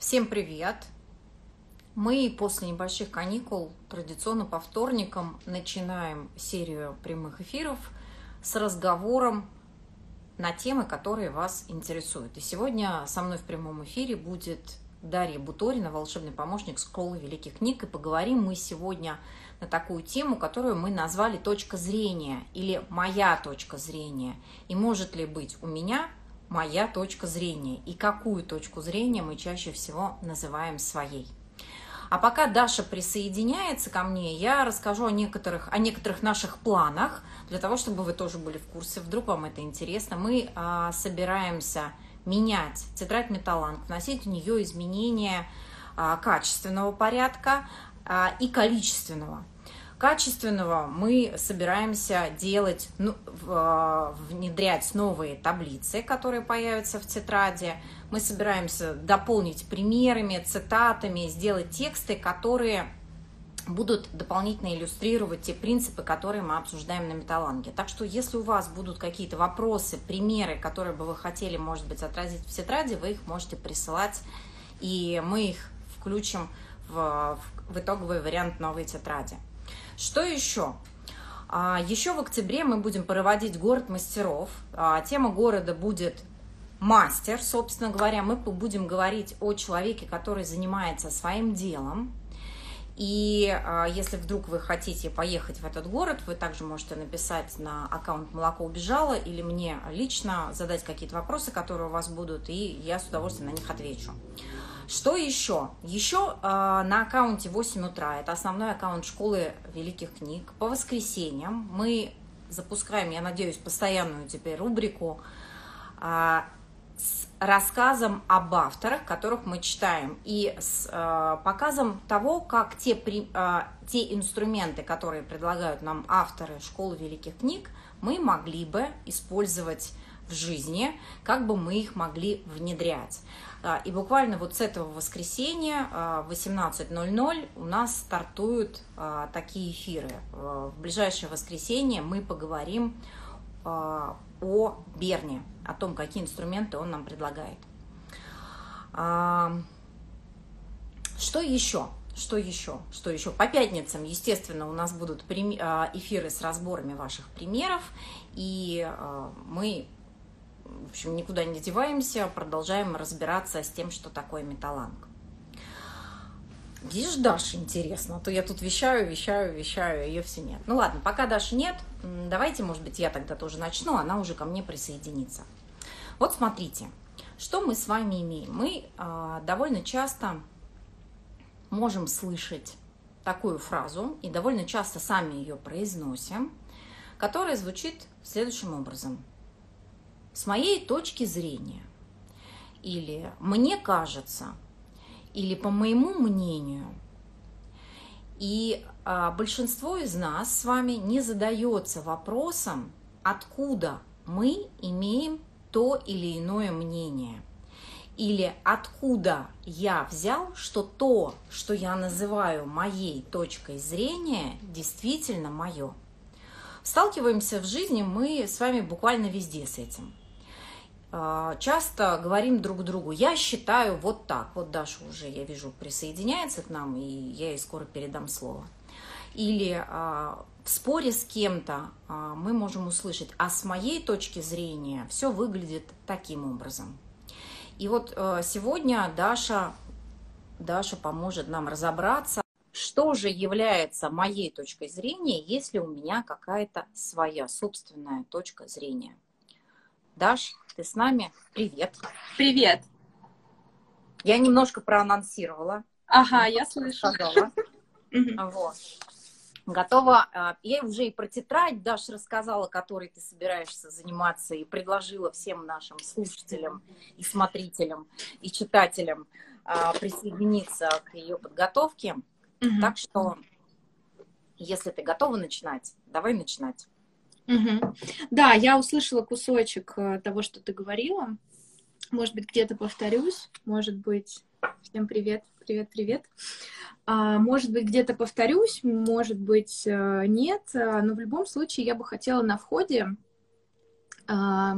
Всем привет! Мы после небольших каникул традиционно по вторникам начинаем серию прямых эфиров с разговором на темы, которые вас интересуют. И сегодня со мной в прямом эфире будет Дарья Буторина, волшебный помощник Школы Великих Книг. И поговорим мы сегодня на такую тему, которую мы назвали «Точка зрения» или «Моя точка зрения». И может ли быть у меня моя точка зрения и какую точку зрения мы чаще всего называем своей. А пока Даша присоединяется ко мне, я расскажу о некоторых, о некоторых наших планах, для того, чтобы вы тоже были в курсе, вдруг вам это интересно. Мы а, собираемся менять тетрадь Металланг, вносить в нее изменения а, качественного порядка а, и количественного качественного мы собираемся делать, ну, а, внедрять новые таблицы, которые появятся в тетради. Мы собираемся дополнить примерами, цитатами, сделать тексты, которые будут дополнительно иллюстрировать те принципы, которые мы обсуждаем на металланге. Так что, если у вас будут какие-то вопросы, примеры, которые бы вы хотели, может быть, отразить в тетради, вы их можете присылать, и мы их включим в, в итоговый вариант новой тетради. Что еще? А, еще в октябре мы будем проводить город мастеров. А, тема города будет мастер, собственно говоря. Мы будем говорить о человеке, который занимается своим делом. И а, если вдруг вы хотите поехать в этот город, вы также можете написать на аккаунт «Молоко убежало» или мне лично задать какие-то вопросы, которые у вас будут, и я с удовольствием на них отвечу. Что еще? Еще э, на аккаунте 8 утра, это основной аккаунт школы великих книг, по воскресеньям мы запускаем, я надеюсь, постоянную теперь рубрику э, с рассказом об авторах, которых мы читаем, и с э, показом того, как те, при, э, те инструменты, которые предлагают нам авторы школы великих книг, мы могли бы использовать в жизни, как бы мы их могли внедрять. А, и буквально вот с этого воскресенья а, в 18.00 у нас стартуют а, такие эфиры. В ближайшее воскресенье мы поговорим о Берне, о том, какие инструменты он нам предлагает. Что еще? Что еще? Что еще? По пятницам, естественно, у нас будут эфиры с разборами ваших примеров, и мы в общем, никуда не деваемся, продолжаем разбираться с тем, что такое металланг. Видишь, Даша, интересно, а то я тут вещаю, вещаю, вещаю, ее все нет. Ну ладно, пока Даши нет, давайте, может быть, я тогда тоже начну, она уже ко мне присоединится. Вот смотрите, что мы с вами имеем. Мы э, довольно часто можем слышать такую фразу, и довольно часто сами ее произносим, которая звучит следующим образом с моей точки зрения, или мне кажется, или по моему мнению. И а, большинство из нас с вами не задается вопросом, откуда мы имеем то или иное мнение. Или откуда я взял, что то, что я называю моей точкой зрения, действительно мое. Сталкиваемся в жизни мы с вами буквально везде с этим. А, часто говорим друг другу, я считаю вот так. Вот Даша уже, я вижу, присоединяется к нам, и я ей скоро передам слово. Или а, в споре с кем-то а, мы можем услышать, а с моей точки зрения все выглядит таким образом. И вот сегодня Даша, Даша поможет нам разобраться, что же является моей точкой зрения, если у меня какая-то своя собственная точка зрения. Даш, ты с нами? Привет. Привет. Я немножко проанонсировала. Ага, я слышу. Вот. Готова. А, я уже и про тетрадь, Даша, рассказала, которой ты собираешься заниматься, и предложила всем нашим слушателям и смотрителям, и читателям а, присоединиться к ее подготовке. Угу. Так что, если ты готова начинать, давай начинать. Угу. Да, я услышала кусочек э, того, что ты говорила. Может быть, где-то повторюсь. Может быть, всем привет, привет, привет. А, может быть, где-то повторюсь, может быть, э, нет. Э, но в любом случае я бы хотела на входе а,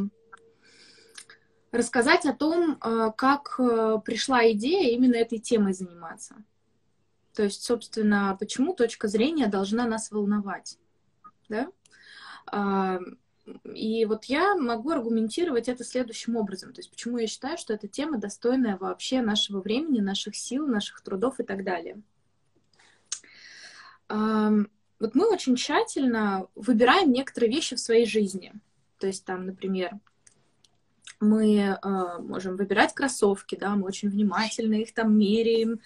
рассказать о том, как пришла идея именно этой темой заниматься. То есть, собственно, почему точка зрения должна нас волновать. Да? А, и вот я могу аргументировать это следующим образом. То есть почему я считаю, что эта тема достойная вообще нашего времени, наших сил, наших трудов и так далее. Вот мы очень тщательно выбираем некоторые вещи в своей жизни. То есть там, например, мы э, можем выбирать кроссовки, да, мы очень внимательно их там меряем,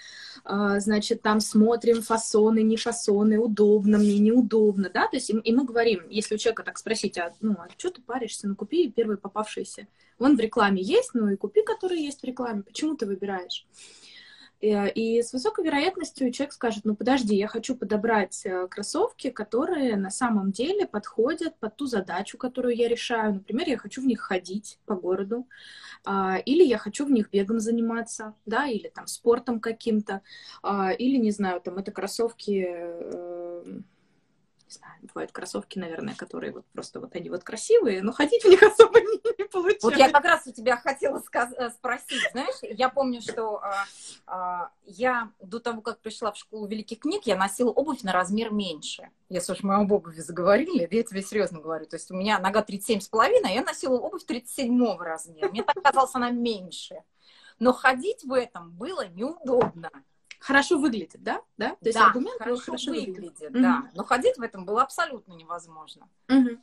э, значит, там смотрим фасоны, не фасоны, удобно мне, неудобно, да, то есть и, и мы говорим, если у человека так спросить, а, ну, а что ты паришься, ну, купи первый попавшийся, он в рекламе есть, ну, и купи, который есть в рекламе, почему ты выбираешь? Э, и с высокой вероятностью человек скажет, ну подожди, я хочу подобрать э, кроссовки, которые на самом деле подходят под ту задачу, которую я решаю. Например, я хочу в них ходить по городу, а, или я хочу в них бегом заниматься, да, или там спортом каким-то, а, или, не знаю, там это кроссовки э, не знаю, бывают кроссовки, наверное, которые вот просто вот они вот красивые, но ходить в них особо не, не получается. Вот я как раз у тебя хотела э, спросить, знаешь, я помню, что а, а, я до того, как пришла в школу великих книг, я носила обувь на размер меньше. Если уж мы об обуви заговорили, я тебе серьезно говорю, то есть у меня нога 37,5, а я носила обувь 37 размера, мне так казалось она меньше. Но ходить в этом было неудобно хорошо выглядит, да? Да, То есть да аргумент хорошо, хорошо выглядит, выглядит да. Угу. Но ходить в этом было абсолютно невозможно. Угу.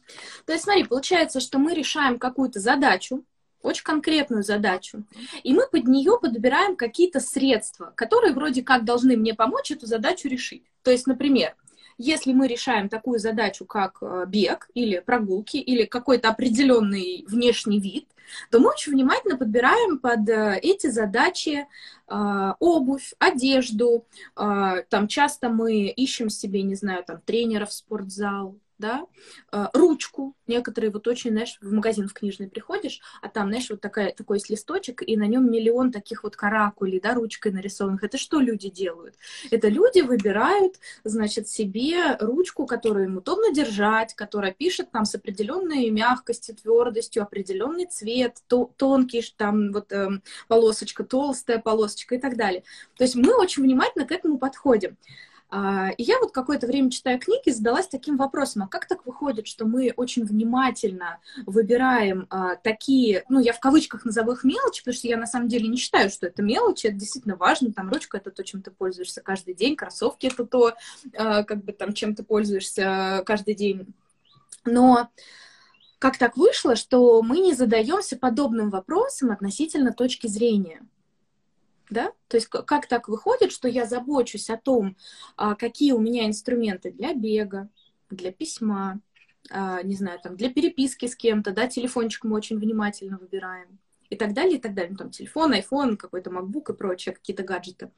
То есть, смотри, получается, что мы решаем какую-то задачу, очень конкретную задачу, и мы под нее подбираем какие-то средства, которые вроде как должны мне помочь эту задачу решить. То есть, например, если мы решаем такую задачу, как э, бег или прогулки, или какой-то определенный внешний вид, то мы очень внимательно подбираем под э, эти задачи э, обувь, одежду. Там часто мы ищем себе, не знаю, там тренера в спортзал, да, э, ручку. Некоторые вот очень, знаешь, в магазин в книжный приходишь, а там, знаешь, вот такая, такой есть листочек, и на нем миллион таких вот каракулей, да, ручкой нарисованных. Это что люди делают? Это люди выбирают, значит, себе ручку, которую им удобно держать, которая пишет там с определенной мягкостью, твердостью, определенный цвет, то, тонкий там вот э, полосочка, толстая полосочка и так далее. То есть мы очень внимательно к этому подходим. А, и я вот какое-то время, читая книги, задалась таким вопросом, а как так выходит, что мы очень внимательно выбираем а, такие, ну, я в кавычках назову их мелочи, потому что я на самом деле не считаю, что это мелочи, это действительно важно, там ручка — это то, чем ты пользуешься каждый день, кроссовки — это то, а, как бы там, чем ты пользуешься каждый день. Но как так вышло, что мы не задаемся подобным вопросом относительно точки зрения — да? То есть как так выходит, что я забочусь о том, а, какие у меня инструменты для бега, для письма, а, не знаю, там, для переписки с кем-то, да, телефончик мы очень внимательно выбираем и так далее, и так далее. Ну, там телефон, iPhone, какой-то MacBook и прочее, какие-то гаджеты.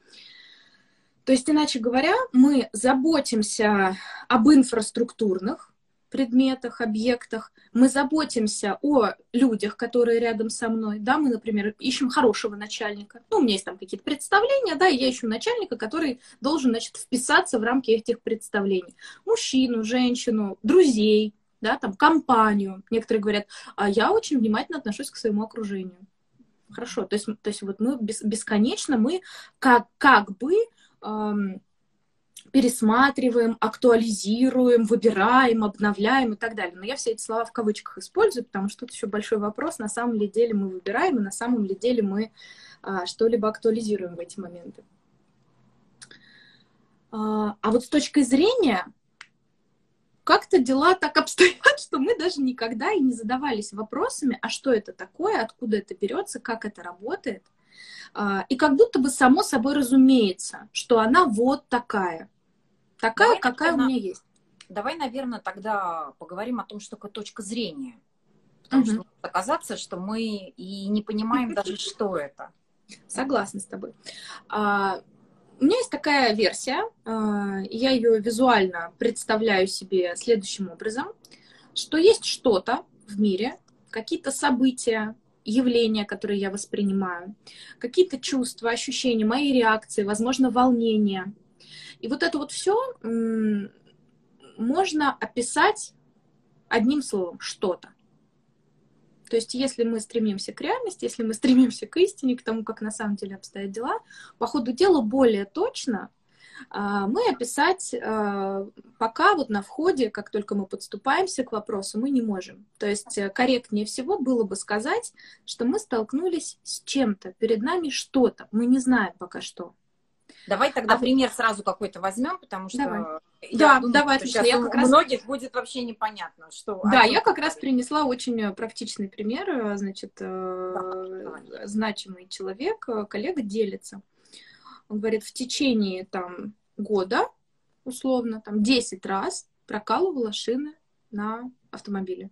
То есть, иначе говоря, мы заботимся об инфраструктурных предметах, объектах, мы заботимся о людях, которые рядом со мной, да, мы, например, ищем хорошего начальника, ну, у меня есть там какие-то представления, да, я ищу начальника, который должен, значит, вписаться в рамки этих представлений. Мужчину, женщину, друзей, да, там, компанию. Некоторые говорят, а я очень внимательно отношусь к своему окружению. Хорошо, то есть, то есть вот мы бесконечно, мы как, как бы эм, пересматриваем, актуализируем, выбираем, обновляем и так далее. Но я все эти слова в кавычках использую, потому что тут еще большой вопрос, на самом ли деле мы выбираем, и на самом ли деле мы а, что-либо актуализируем в эти моменты. А, а вот с точки зрения, как-то дела так обстоят, что мы даже никогда и не задавались вопросами, а что это такое, откуда это берется, как это работает. А, и как будто бы само собой разумеется, что она вот такая. Такая, давай, какая у меня есть. Давай, наверное, тогда поговорим о том, что такое точка зрения. Потому угу. что может оказаться, что мы и не понимаем даже, что это. Согласна с тобой. А, у меня есть такая версия, а, я ее визуально представляю себе следующим образом, что есть что-то в мире, какие-то события, явления, которые я воспринимаю, какие-то чувства, ощущения, мои реакции, возможно, волнение – и вот это вот все можно описать одним словом, что-то. То есть, если мы стремимся к реальности, если мы стремимся к истине, к тому, как на самом деле обстоят дела, по ходу дела более точно мы описать а, пока вот на входе, как только мы подступаемся к вопросу, мы не можем. То есть э, корректнее всего было бы сказать, что мы столкнулись с чем-то, перед нами что-то, мы не знаем пока что. Давай тогда а... пример сразу какой-то возьмем, потому что давай. я да, думаю, давай, что сейчас я как у раз... многих будет вообще непонятно, что. Да, я как раз принесла очень э, практичный пример, э, значит, да, значимый человек, коллега делится. Он говорит, в течение там года, условно, там 10 раз прокалывала шины на автомобиле.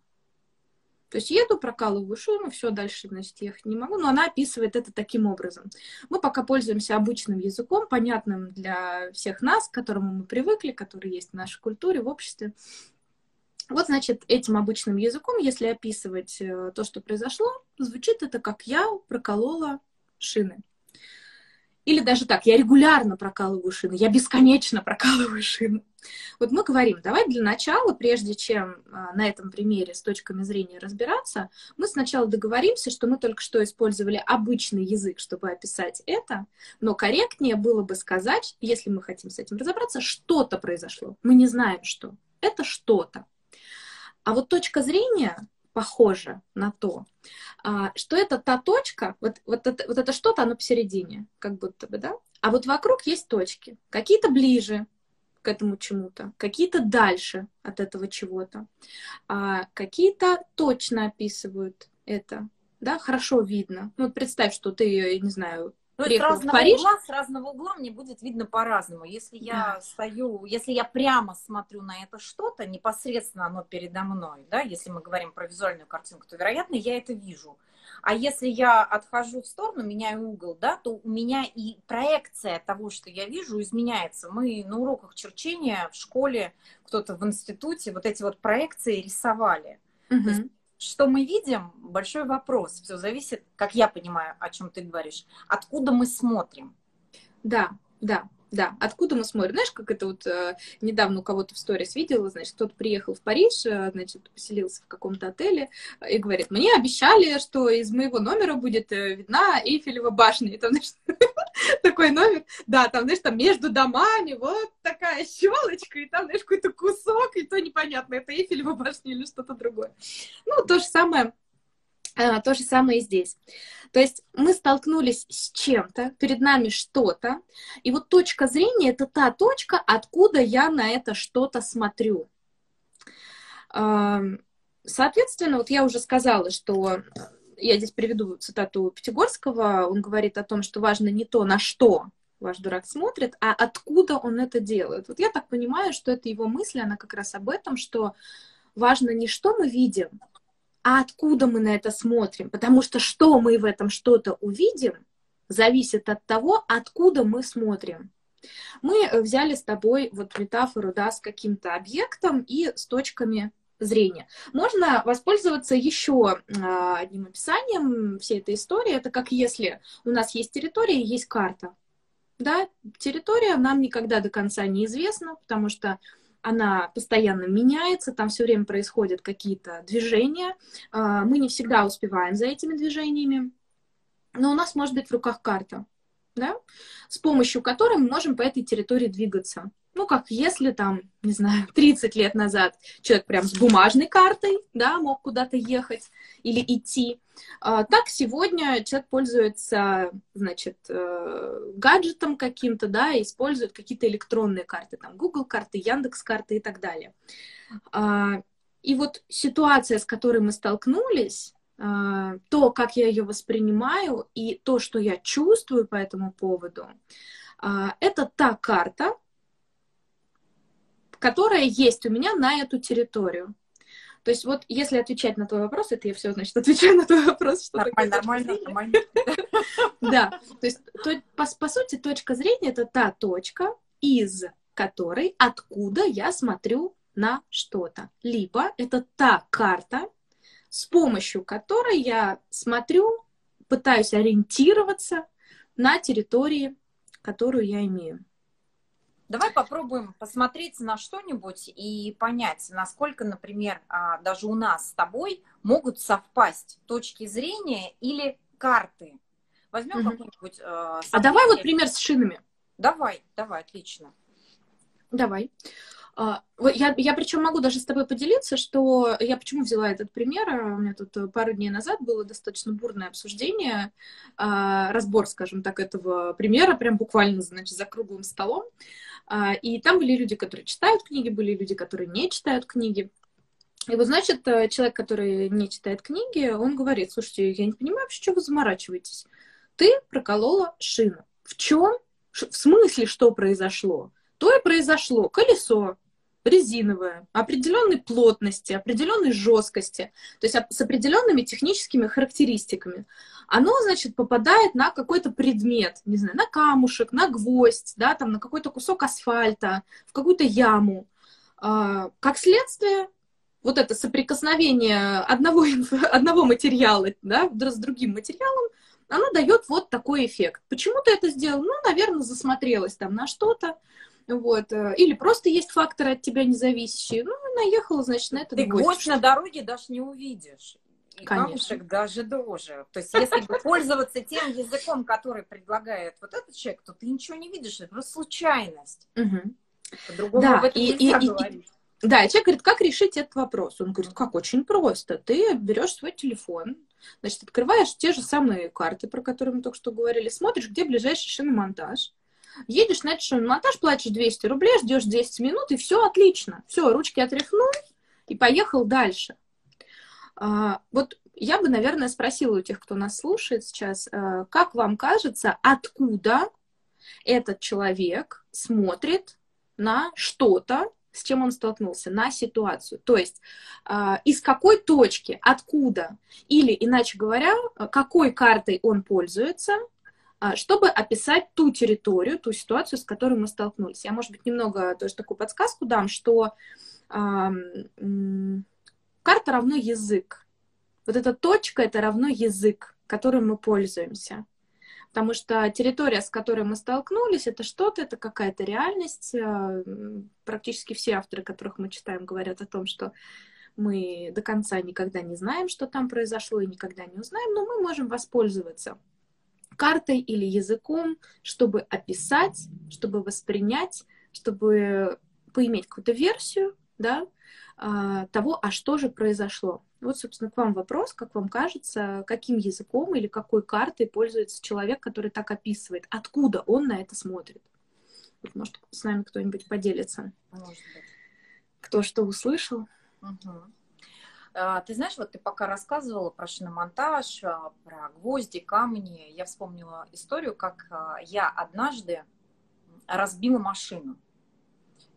То есть еду, прокалываю шину, все, дальше, значит, ехать не могу. Но она описывает это таким образом. Мы пока пользуемся обычным языком, понятным для всех нас, к которому мы привыкли, который есть в нашей культуре, в обществе. Вот, значит, этим обычным языком, если описывать э, то, что произошло, звучит это как я проколола шины. Или даже так, я регулярно прокалываю шины, я бесконечно прокалываю шины. Вот мы говорим, давай для начала, прежде чем а, на этом примере с точками зрения разбираться, мы сначала договоримся, что мы только что использовали обычный язык, чтобы описать это, но корректнее было бы сказать, если мы хотим с этим разобраться, что-то произошло. Мы не знаем, что. Это что-то. А вот точка зрения похоже на то, а, что это та точка, вот, вот это, вот это что-то, оно посередине, как будто бы, да? А вот вокруг есть точки, какие-то ближе к этому чему-то, какие-то дальше от этого чего-то, а какие-то точно описывают это, да, хорошо видно. Ну, вот представь, что ты, не знаю, ну, с разного, Париж. угла, с разного угла мне будет видно по-разному. Если я да. стою, если я прямо смотрю на это что-то, непосредственно оно передо мной, да, если мы говорим про визуальную картинку, то, вероятно, я это вижу. А если я отхожу в сторону, меняю угол, да, то у меня и проекция того, что я вижу, изменяется. Мы на уроках черчения в школе, кто-то в институте вот эти вот проекции рисовали. Угу. То есть что мы видим, большой вопрос. Все зависит, как я понимаю, о чем ты говоришь, откуда мы смотрим. Да, да, да, откуда мы смотрим? Знаешь, как это вот э, недавно у кого-то в сторис видела, значит, кто-то приехал в Париж, э, значит, поселился в каком-то отеле э, и говорит, мне обещали, что из моего номера будет э, видна Эйфелева башня. И там, знаешь, такой номер, да, там, знаешь, там между домами вот такая щелочка, и там, знаешь, какой-то кусок, и то непонятно, это Эйфелева башня или что-то другое. Ну, то же самое то же самое и здесь. То есть мы столкнулись с чем-то, перед нами что-то, и вот точка зрения — это та точка, откуда я на это что-то смотрю. Соответственно, вот я уже сказала, что я здесь приведу цитату Пятигорского, он говорит о том, что важно не то, на что ваш дурак смотрит, а откуда он это делает. Вот я так понимаю, что это его мысль, она как раз об этом, что важно не что мы видим, а откуда мы на это смотрим. Потому что что мы в этом что-то увидим, зависит от того, откуда мы смотрим. Мы э, взяли с тобой вот метафору, да, с каким-то объектом и с точками зрения. Можно воспользоваться еще а, одним описанием всей этой истории. Это как если у нас есть территория и есть карта. Да, территория нам никогда до конца неизвестна, потому что она постоянно меняется, там все время происходят какие-то движения, а, мы не всегда успеваем за этими движениями, но у нас может быть в руках карта, да, с помощью которой мы можем по этой территории двигаться ну, как если там, не знаю, 30 лет назад человек прям с бумажной картой, да, мог куда-то ехать или идти, а, так сегодня человек пользуется, значит, э, гаджетом каким-то, да, использует какие-то электронные карты, там, Google карты, Яндекс карты и так далее. А, и вот ситуация, с которой мы столкнулись, а, то, как я ее воспринимаю и то, что я чувствую по этому поводу, это та карта, которая есть у меня на эту территорию. То есть вот если отвечать на твой вопрос, это я все, значит, отвечаю на твой вопрос. Что нормально, нормально, нормально. Да, то есть по сути точка зрения это та точка, из которой, откуда я смотрю на что-то. Либо это та карта, с помощью которой я смотрю, пытаюсь ориентироваться на территории, которую я имею. Давай попробуем посмотреть на что-нибудь и понять, насколько, например, а, даже у нас с тобой могут совпасть точки зрения или карты. Возьмем угу. какой-нибудь... Э, а давай вот пример с шинами. Давай, давай, отлично. Давай. А, я, я причем могу даже с тобой поделиться, что я почему взяла этот пример. У меня тут э, пару дней назад было достаточно бурное обсуждение, разбор, скажем так, этого примера, прям буквально, значит, за круглым столом. А, и там были люди, которые читают книги, были люди, которые не читают книги. И вот, значит, э, человек, который не читает книги, он говорит, слушайте, я не понимаю, вообще, что вы заморачиваетесь. Ты проколола шину. В чем? В смысле, что произошло? То и произошло. Колесо резиновое, определенной плотности, определенной жесткости, то есть с определенными техническими характеристиками. Оно, значит, попадает на какой-то предмет, не знаю, на камушек, на гвоздь, да, там, на какой-то кусок асфальта, в какую-то яму. А, как следствие, вот это соприкосновение одного, одного материала да, с другим материалом, оно дает вот такой эффект. Почему ты это сделал? Ну, наверное, засмотрелась там на что-то, вот, э, или просто есть факторы от тебя независящие. Ну, наехала, значит, на это. Ты гвоздь на дороге даже не увидишь. И Конечно. камушек даже дороже. То есть, если пользоваться тем языком, который предлагает вот этот человек, то ты ничего не видишь, это просто случайность. Угу. По-другому да, об этом и, нельзя и, говорить. И, да, и человек говорит, как решить этот вопрос? Он говорит, как очень просто. Ты берешь свой телефон, значит, открываешь те же самые карты, про которые мы только что говорили, смотришь, где ближайший шиномонтаж, Едешь на этот монтаж, платишь 200 рублей, ждешь 10 минут, и все отлично. Все, ручки отряхнул и поехал дальше. А, вот я бы, наверное, спросила у тех, кто нас слушает сейчас, а, как вам кажется, откуда этот человек смотрит на что-то, с чем он столкнулся, на ситуацию. То есть э, из какой точки, откуда, или, иначе говоря, какой картой он пользуется, а, чтобы описать ту территорию, ту ситуацию, с которой мы столкнулись. Я, может быть, немного тоже такую подсказку дам, что э, карта равно язык. Вот эта точка — это равно язык, которым мы пользуемся. Потому что территория, с которой мы столкнулись, это что-то, это какая-то реальность. А, практически все авторы, которых мы читаем, говорят о том, что мы до конца никогда не знаем, что там произошло, и никогда не узнаем, но мы можем воспользоваться картой или языком, чтобы описать, чтобы воспринять, чтобы поиметь какую-то версию, да, а, того, а что же произошло. Вот, собственно, к вам вопрос, как вам кажется, каким языком или какой картой пользуется человек, который так описывает, откуда он на это смотрит. Вот, может, с нами кто-нибудь поделится. Кто что услышал. Угу. А, ты знаешь, вот ты пока рассказывала про шиномонтаж, а, про гвозди, камни, я вспомнила историю, как а, я однажды разбила машину.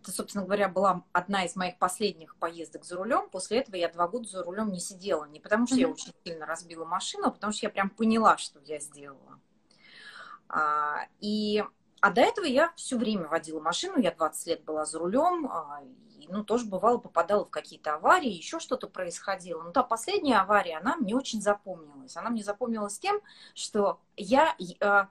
Это, собственно говоря, была одна из моих последних поездок за рулем. После этого я два года за рулем не сидела. Не потому что mm-hmm. я очень сильно разбила машину, а потому что я прям поняла, что я сделала. И а до этого я все время водила машину, я 20 лет была за рулем, ну, тоже бывало, попадала в какие-то аварии, еще что-то происходило. Но та последняя авария, она мне очень запомнилась. Она мне запомнилась тем, что я э,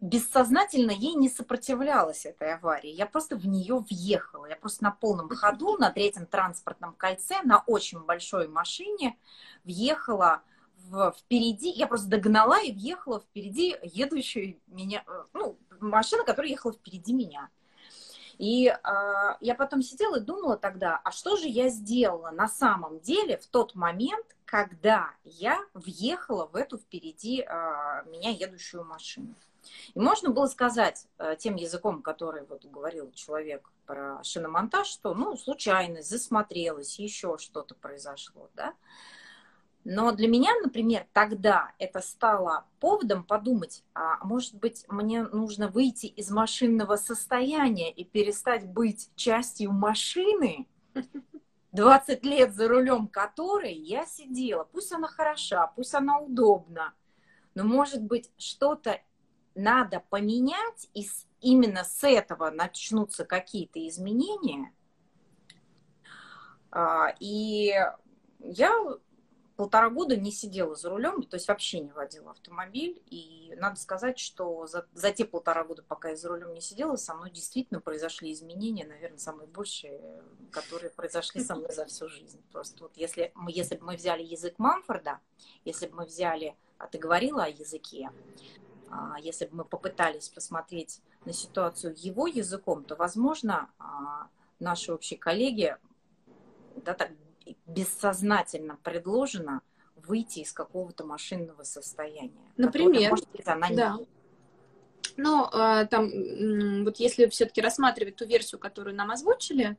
бессознательно ей не сопротивлялась этой аварии. Я просто в нее въехала. Я просто на полном ходу, на третьем транспортном кольце, на очень большой машине въехала в, впереди. Я просто догнала и въехала впереди едущую меня, э, ну, машина, которая ехала впереди меня. И э, я потом сидела и думала тогда, а что же я сделала на самом деле в тот момент, когда я въехала в эту впереди э, меня едущую машину. И можно было сказать э, тем языком, который вот говорил человек про шиномонтаж, что, ну, случайность, засмотрелась, еще что-то произошло, да. Но для меня, например, тогда это стало поводом подумать, а может быть, мне нужно выйти из машинного состояния и перестать быть частью машины, 20 лет за рулем которой я сидела. Пусть она хороша, пусть она удобна, но, может быть, что-то надо поменять, и именно с этого начнутся какие-то изменения. А, и я полтора года не сидела за рулем, то есть вообще не водила автомобиль. И надо сказать, что за, за те полтора года, пока я за рулем не сидела, со мной действительно произошли изменения, наверное, самые большие, которые произошли со мной за всю жизнь. Просто вот если, если бы мы взяли язык Мамфорда, если бы мы взяли, а ты говорила о языке, а, если бы мы попытались посмотреть на ситуацию его языком, то, возможно, а, наши общие коллеги да, так бессознательно предложено выйти из какого-то машинного состояния. Например, может быть, она да. не но э, там, вот если все-таки рассматривать ту версию, которую нам озвучили,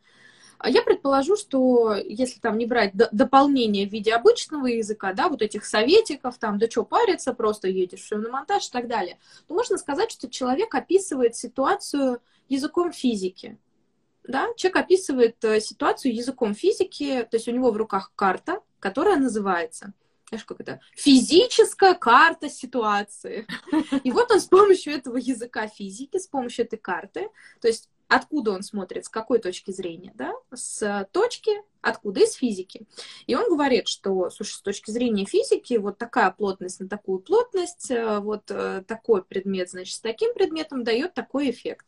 а я предположу, что если там не брать дополнение в виде обычного языка, да, вот этих советиков, там, да что париться, просто едешь все на монтаж и так далее, то можно сказать, что человек описывает ситуацию языком физики да, человек описывает э, ситуацию языком физики, то есть у него в руках карта, которая называется, знаешь, как это, физическая карта ситуации. И вот он с помощью этого языка физики, с помощью этой карты, то есть откуда он смотрит, с какой точки зрения, да, с точки, откуда, из физики. И он говорит, что, слушай, с точки зрения физики, вот такая плотность на такую плотность, э, вот э, такой предмет, значит, с таким предметом дает такой эффект.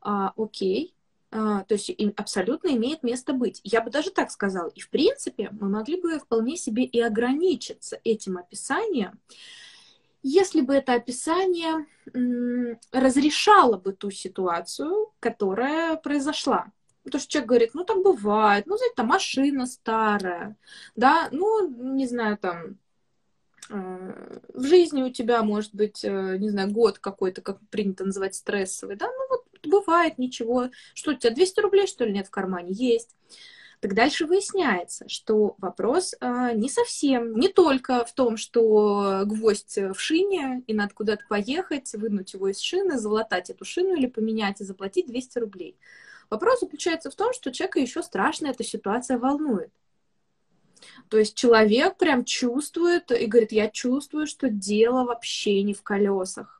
А, окей, то есть абсолютно имеет место быть. Я бы даже так сказала. И в принципе мы могли бы вполне себе и ограничиться этим описанием, если бы это описание разрешало бы ту ситуацию, которая произошла. Потому что человек говорит, ну так бывает, ну, знаете, там машина старая, да, ну, не знаю, там, э, в жизни у тебя может быть, э, не знаю, год какой-то, как принято называть, стрессовый, да, ну вот бывает, ничего. Что у тебя, 200 рублей, что ли, нет в кармане? Есть. Так дальше выясняется, что вопрос э, не совсем, не только в том, что гвоздь в шине, и надо куда-то поехать, вынуть его из шины, залатать эту шину или поменять и заплатить 200 рублей. Вопрос заключается в том, что человека еще страшно эта ситуация волнует. То есть человек прям чувствует и говорит, я чувствую, что дело вообще не в колесах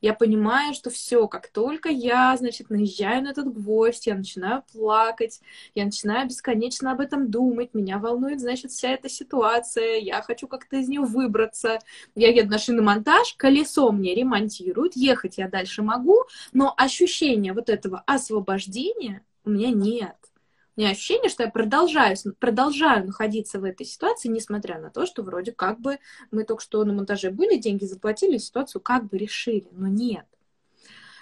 я понимаю, что все, как только я, значит, наезжаю на этот гвоздь, я начинаю плакать, я начинаю бесконечно об этом думать, меня волнует, значит, вся эта ситуация, я хочу как-то из нее выбраться. Я еду на шиномонтаж, колесо мне ремонтируют, ехать я дальше могу, но ощущения вот этого освобождения у меня нет. Меня ощущение, что я продолжаю, продолжаю находиться в этой ситуации, несмотря на то, что вроде как бы мы только что на монтаже были, деньги заплатили, ситуацию как бы решили, но нет.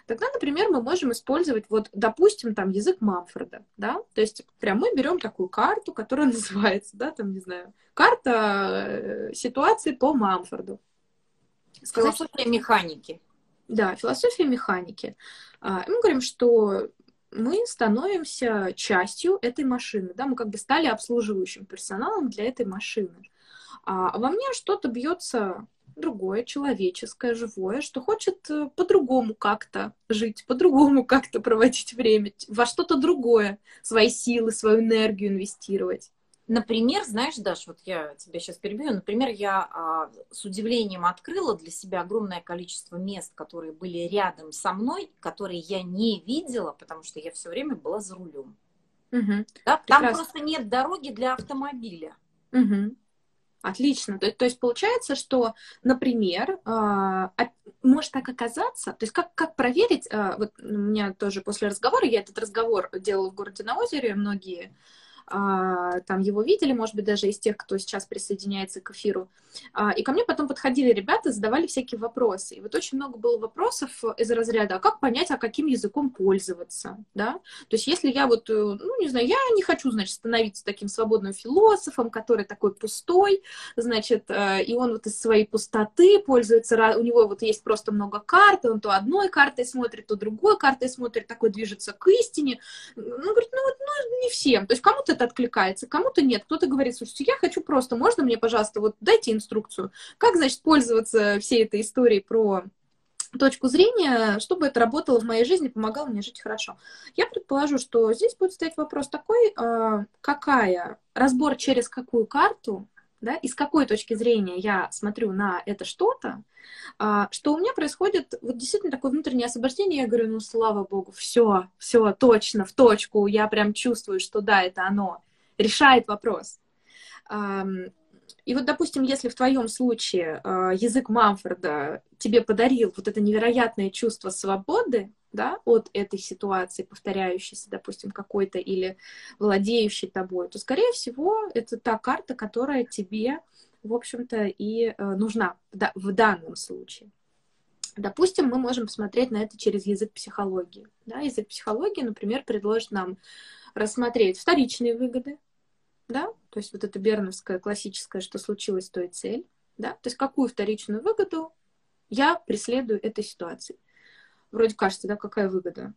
Тогда, например, мы можем использовать, вот, допустим, там язык Мамфорда, да, то есть прям мы берем такую карту, которая называется, да, там, не знаю, карта э, ситуации по Мамфорду. Философия механики. Да, философия механики. А, и мы говорим, что мы становимся частью этой машины, да, мы как бы стали обслуживающим персоналом для этой машины. А во мне что-то бьется другое, человеческое, живое, что хочет э, по-другому как-то жить, по-другому как-то проводить время, во что-то другое, свои силы, свою энергию инвестировать. Например, знаешь, Даш, вот я тебя сейчас перебью, например, я а, с удивлением открыла для себя огромное количество мест, которые были рядом со мной, которые я не видела, потому что я все время была за рулем. Угу. Да? Там просто нет дороги для автомобиля. Угу. Отлично. То, то есть получается, что, например, э, может так оказаться, то есть как, как проверить, э, вот у меня тоже после разговора, я этот разговор делала в городе на озере, многие там его видели, может быть, даже из тех, кто сейчас присоединяется к эфиру. А, и ко мне потом подходили ребята, задавали всякие вопросы. И вот очень много было вопросов из разряда, а как понять, а каким языком пользоваться, да? То есть если я вот, э, ну, не знаю, я не хочу, значит, становиться таким свободным философом, который такой пустой, значит, э, и он вот из своей пустоты пользуется, у него вот есть просто много карт, он то одной картой смотрит, то другой картой смотрит, такой движется к истине. Ну, говорит, ну, вот, ну, не всем. То есть кому-то это откликается, кому-то нет. Кто-то говорит, слушайте, я хочу просто, можно мне, пожалуйста, вот дайте инструкцию, как, значит, пользоваться всей этой историей про точку зрения, чтобы это работало в моей жизни, помогало мне жить хорошо. Я предположу, что здесь будет стоять вопрос такой, а, какая, разбор через какую карту, да, и с какой точки зрения я смотрю на это что-то, а, что у меня происходит вот действительно такое внутреннее освобождение. Я говорю, ну слава богу, все, все точно, в точку. Я прям чувствую, что да, это оно решает вопрос. И вот, допустим, если в твоем случае э, язык Мамфорда тебе подарил вот это невероятное чувство свободы, да, от этой ситуации, повторяющейся, допустим, какой-то или владеющей тобой, то, скорее всего, это та карта, которая тебе, в общем-то, и э, нужна в данном случае. Допустим, мы можем посмотреть на это через язык психологии. Да? Язык психологии, например, предложит нам рассмотреть вторичные выгоды, да, то есть вот это берновское классическое, что случилось, то и цель, да, то есть какую вторичную выгоду я преследую этой ситуации. Вроде кажется, да, какая выгода?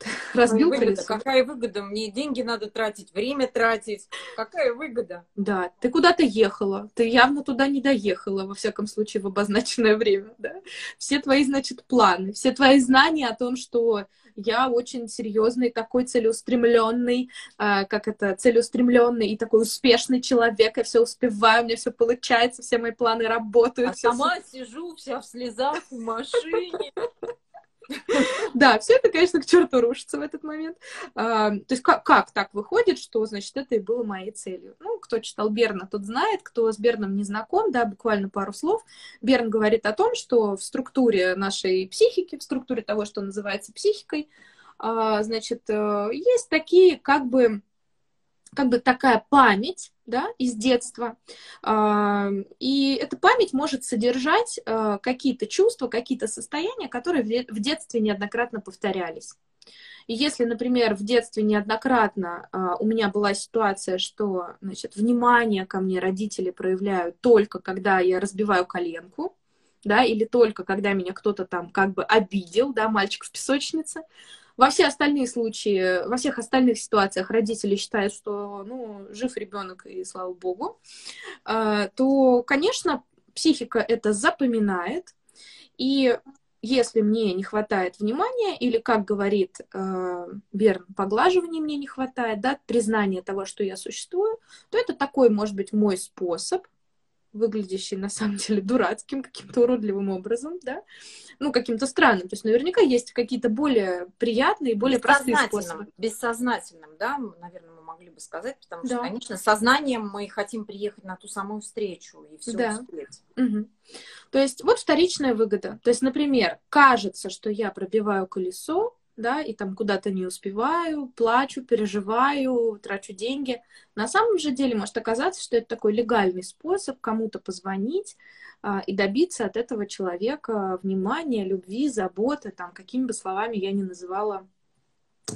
Разбил выгода, колесо. Какая выгода? Мне деньги надо тратить, время тратить. Какая выгода? Да, ты куда-то ехала, ты явно туда не доехала, во всяком случае, в обозначенное время, да? Все твои, значит, планы, все твои знания о том, что я очень серьезный, такой целеустремленный, э, как это, целеустремленный и такой успешный человек, я все успеваю, у меня все получается, все мои планы работают. А сама все... сижу вся в слезах в машине. Да, все это, конечно, к черту рушится в этот момент. А, то есть как, как так выходит, что, значит, это и было моей целью? Ну, кто читал Берна, тот знает, кто с Берном не знаком, да, буквально пару слов. Берн говорит о том, что в структуре нашей психики, в структуре того, что называется психикой, а, значит, э, есть такие как бы как бы такая память, да, из детства. А, и эта память может содержать а, какие-то чувства, какие-то состояния, которые в детстве неоднократно повторялись. И если, например, в детстве неоднократно а, у меня была ситуация, что, значит, внимание ко мне родители проявляют только когда я разбиваю коленку, да, или только когда меня кто-то там как бы обидел, да, мальчик в песочнице, во все остальные случаи, во всех остальных ситуациях родители считают, что ну, жив ребенок и слава богу, а, то, конечно, психика это запоминает. И если мне не хватает внимания, или, как говорит э, Берн, поглаживания мне не хватает, да, признания того, что я существую, то это такой, может быть, мой способ выглядящий на самом деле дурацким каким-то уродливым образом, да, ну, каким-то странным. То есть наверняка есть какие-то более приятные, более простые способы. Бессознательным, да, наверное, мы могли бы сказать, потому что, да. конечно, сознанием мы хотим приехать на ту самую встречу и все да. успеть. Угу. То есть вот вторичная выгода. То есть, например, кажется, что я пробиваю колесо, да, и там куда-то не успеваю, плачу, переживаю, трачу деньги. На самом же деле может оказаться, что это такой легальный способ кому-то позвонить а, и добиться от этого человека внимания, любви, заботы, там, какими бы словами я ни называла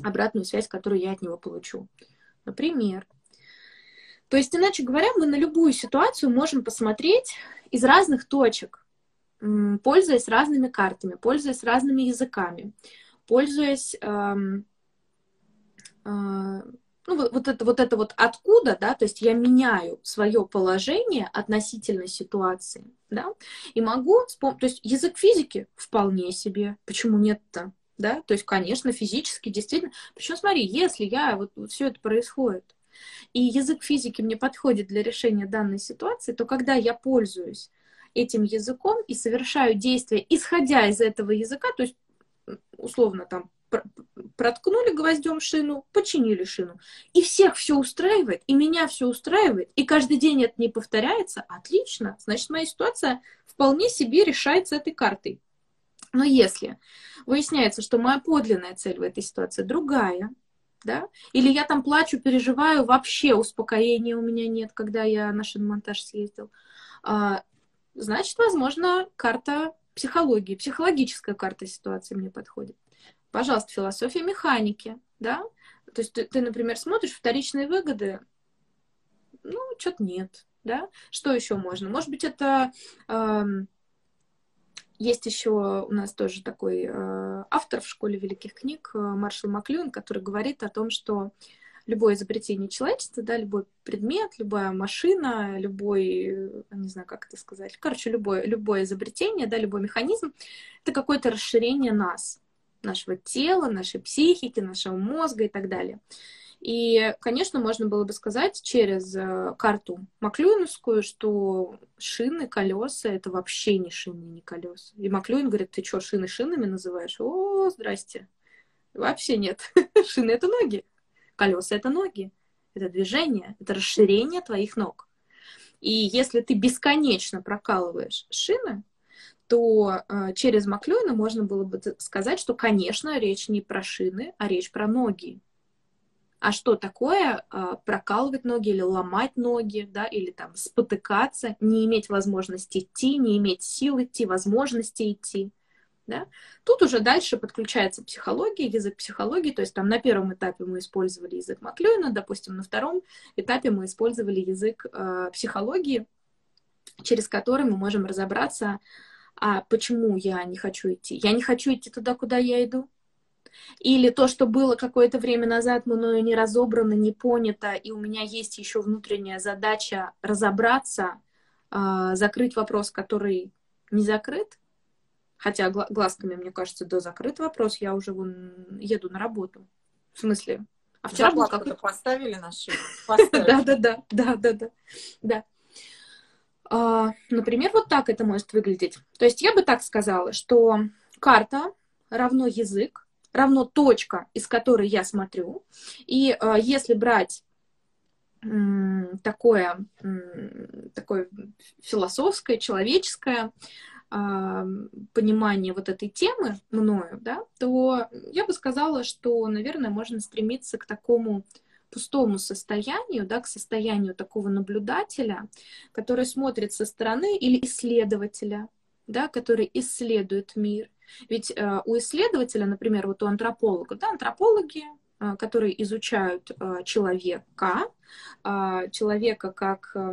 обратную связь, которую я от него получу. Например. То есть, иначе говоря, мы на любую ситуацию можем посмотреть из разных точек, пользуясь разными картами, пользуясь разными языками пользуясь эм, э, ну, вот, вот это вот это вот откуда, да, то есть я меняю свое положение относительно ситуации, да, и могу, то есть язык физики вполне себе, почему нет-то, да, то есть, конечно, физически действительно, причем смотри, если я, вот, вот все это происходит, и язык физики мне подходит для решения данной ситуации, то когда я пользуюсь этим языком и совершаю действия, исходя из этого языка, то есть условно там проткнули гвоздем шину, починили шину. И всех все устраивает, и меня все устраивает, и каждый день это не повторяется, отлично. Значит, моя ситуация вполне себе решается этой картой. Но если выясняется, что моя подлинная цель в этой ситуации другая, да, или я там плачу, переживаю, вообще успокоения у меня нет, когда я на шиномонтаж съездил, а, значит, возможно, карта психологии, психологическая карта ситуации мне подходит. Пожалуйста, философия механики, да? То есть ты, ты например, смотришь вторичные выгоды, ну, что-то нет, да? Что еще можно? Может быть, это... Э, есть еще у нас тоже такой э, автор в школе великих книг, э, Маршал Маклюн, который говорит о том, что любое изобретение человечества, да, любой предмет, любая машина, любой, не знаю, как это сказать, короче, любое, любое изобретение, да, любой механизм, это какое-то расширение нас, нашего тела, нашей психики, нашего мозга и так далее. И, конечно, можно было бы сказать через э, карту Маклюиновскую, что шины, колеса — это вообще не шины, не колеса. И Маклюин говорит, ты что, шины шинами называешь? О, здрасте. Вообще нет. Шины — это ноги. Колеса — это ноги, это движение, это расширение твоих ног. И если ты бесконечно прокалываешь шины, то э, через Маклюина можно было бы сказать, что, конечно, речь не про шины, а речь про ноги. А что такое э, прокалывать ноги или ломать ноги, да, или там спотыкаться, не иметь возможности идти, не иметь сил идти, возможности идти. Да? Тут уже дальше подключается психология, язык психологии, то есть там на первом этапе мы использовали язык Маклюина, допустим, на втором этапе мы использовали язык э, психологии, через который мы можем разобраться, а почему я не хочу идти. Я не хочу идти туда, куда я иду. Или то, что было какое-то время назад мною не разобрано, не понято, и у меня есть еще внутренняя задача разобраться, э, закрыть вопрос, который не закрыт, Хотя глазками, мне кажется, да, закрыт вопрос, я уже вон еду на работу. В смысле? А вчера был какой-то поставили на шею? Да, да, да, да, да, да, да. А, например, вот так это может выглядеть. То есть я бы так сказала, что карта равно язык, равно точка, из которой я смотрю. И а, если брать такое, такое философское, человеческое, понимание вот этой темы мною, да, то я бы сказала, что, наверное, можно стремиться к такому пустому состоянию, да, к состоянию такого наблюдателя, который смотрит со стороны, или исследователя, да, который исследует мир. Ведь э, у исследователя, например, вот у антрополога, да, антропологи, э, которые изучают э, человека, э, человека как э,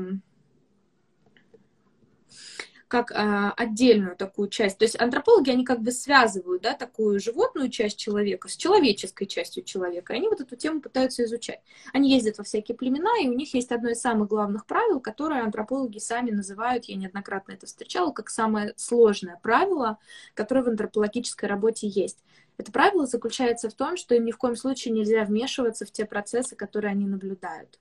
как а, отдельную такую часть. То есть антропологи, они как бы связывают, да, такую животную часть человека с человеческой частью человека, и они вот эту тему пытаются изучать. Они ездят во всякие племена, и у них есть одно из самых главных правил, которое антропологи сами называют, я неоднократно это встречала, как самое сложное правило, которое в антропологической работе есть. Это правило заключается в том, что им ни в коем случае нельзя вмешиваться в те процессы, которые они наблюдают.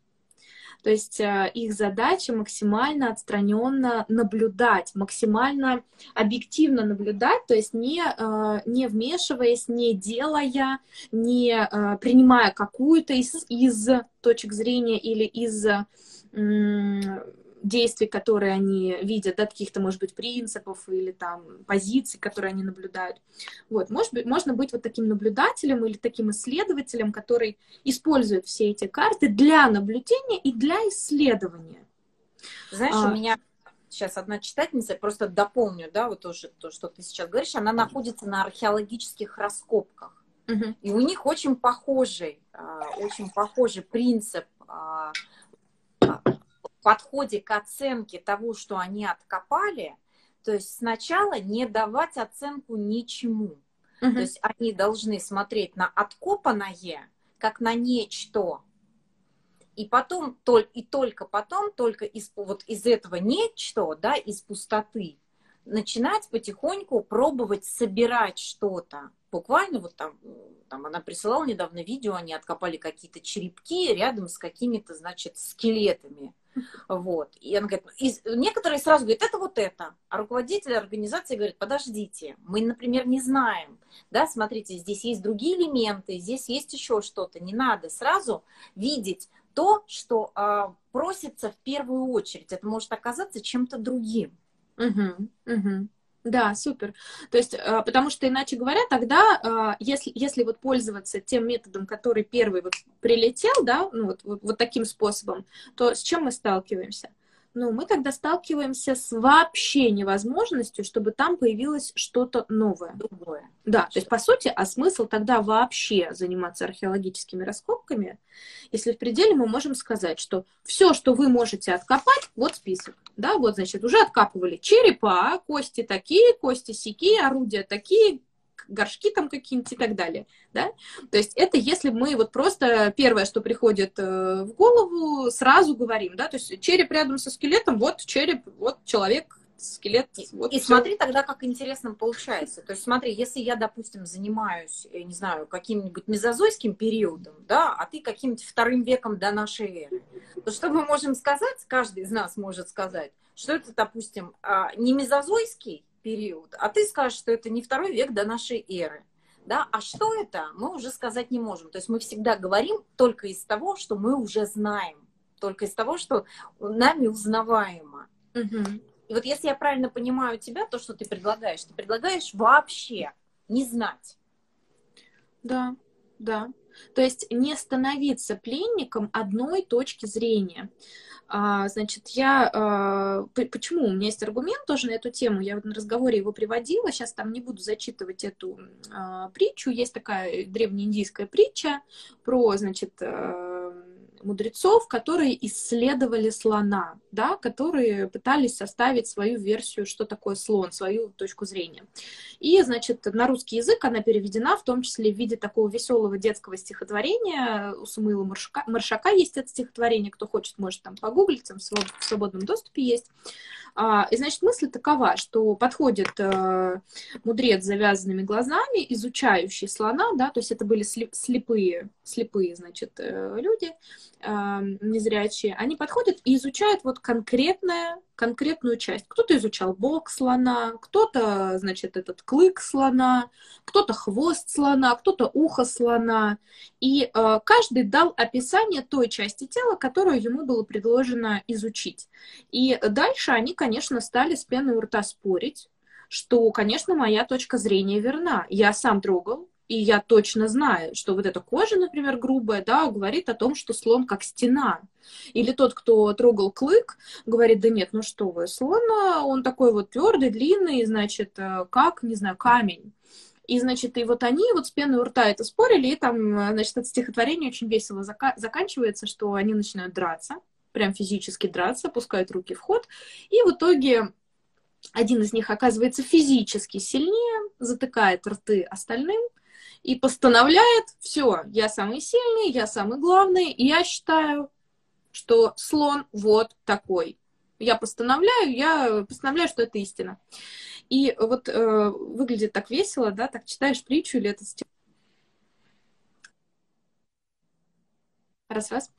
То есть э, их задача максимально отстраненно наблюдать, максимально объективно наблюдать, то есть не, э, не вмешиваясь, не делая, не э, принимая какую-то из, из точек зрения или из действий, которые они видят, да, каких-то, может быть, принципов или там позиций, которые они наблюдают. Вот, может быть, можно быть вот таким наблюдателем или таким исследователем, который использует все эти карты для наблюдения и для исследования. Знаешь, а... у меня сейчас одна читательница, просто дополню, да, вот тоже то, что ты сейчас говоришь, она находится на археологических раскопках. Угу. И у них очень похожий, а, очень похожий принцип а, подходе к оценке того, что они откопали, то есть сначала не давать оценку ничему. Угу. То есть они должны смотреть на откопанное, как на нечто. И потом, и только потом, только из, вот из этого нечто, да, из пустоты, начинать потихоньку пробовать собирать что-то. Буквально вот там, там она присылала недавно видео, они откопали какие-то черепки рядом с какими-то, значит, скелетами. Вот. И она говорит, и некоторые сразу говорят, это вот это. А руководитель организации говорит, подождите, мы, например, не знаем. Да, смотрите, здесь есть другие элементы, здесь есть еще что-то. Не надо сразу видеть то, что а, просится в первую очередь. Это может оказаться чем-то другим. Угу, угу. Да, супер. То есть, а, потому что, иначе говоря, тогда, а, если, если вот пользоваться тем методом, который первый вот прилетел, да, ну вот, вот, вот таким способом, то с чем мы сталкиваемся? Ну, мы тогда сталкиваемся с вообще невозможностью, чтобы там появилось что-то новое. Другое. Да, то есть, по сути, а смысл тогда вообще заниматься археологическими раскопками, если в пределе мы можем сказать, что все, что вы можете откопать, вот список. Да, вот, значит, уже откапывали черепа, кости такие, кости сякие, орудия такие, горшки там какие-нибудь и так далее, да. То есть это если мы вот просто первое, что приходит э, в голову, сразу говорим, да, то есть череп рядом со скелетом, вот череп, вот человек, скелет. Вот и все. смотри тогда, как интересно получается. То есть смотри, если я, допустим, занимаюсь, я не знаю, каким-нибудь мезозойским периодом, да, а ты каким-нибудь вторым веком до нашей эры, то что мы можем сказать, каждый из нас может сказать, что это, допустим, а, не мезозойский, период, а ты скажешь, что это не второй век до нашей эры. Да? А что это, мы уже сказать не можем. То есть мы всегда говорим только из того, что мы уже знаем. только из того, что нами узнаваемо. Угу. И вот если я правильно понимаю тебя, то, что ты предлагаешь, ты предлагаешь вообще не знать. Да, да. То есть не становиться пленником одной точки зрения. А, значит, я... А, почему? У меня есть аргумент тоже на эту тему. Я вот на разговоре его приводила. Сейчас там не буду зачитывать эту а, притчу. Есть такая древнеиндийская притча про, значит, мудрецов, которые исследовали слона, да, которые пытались составить свою версию, что такое слон, свою точку зрения. И, значит, на русский язык она переведена, в том числе в виде такого веселого детского стихотворения. У Самуила Маршака, Маршака есть это стихотворение, кто хочет, может там погуглить, там в свободном доступе есть. А, и, значит, мысль такова, что подходит э, мудрец с завязанными глазами, изучающий слона, да, то есть это были слепые, слепые, значит, э, люди, э, незрячие, они подходят и изучают вот конкретное, конкретную часть. Кто-то изучал бок слона, кто-то, значит, этот клык слона, кто-то хвост слона, кто-то ухо слона. И э, каждый дал описание той части тела, которую ему было предложено изучить. И дальше они, конечно, стали с пеной у рта спорить, что, конечно, моя точка зрения верна. Я сам трогал, и я точно знаю, что вот эта кожа, например, грубая, да, говорит о том, что слон как стена. Или тот, кто трогал клык, говорит, да нет, ну что вы, слон, он такой вот твердый, длинный, значит, э, как, не знаю, камень. И, значит, и вот они вот с пеной у рта это спорили, и там, значит, это стихотворение очень весело зака- заканчивается, что они начинают драться, прям физически драться, пускают руки в ход, и в итоге один из них оказывается физически сильнее, затыкает рты остальным, и постановляет, все, я самый сильный, я самый главный, и я считаю, что слон вот такой. Я постановляю, я постановляю, что это истина. И вот э, выглядит так весело, да, так читаешь притчу или это раз-раз.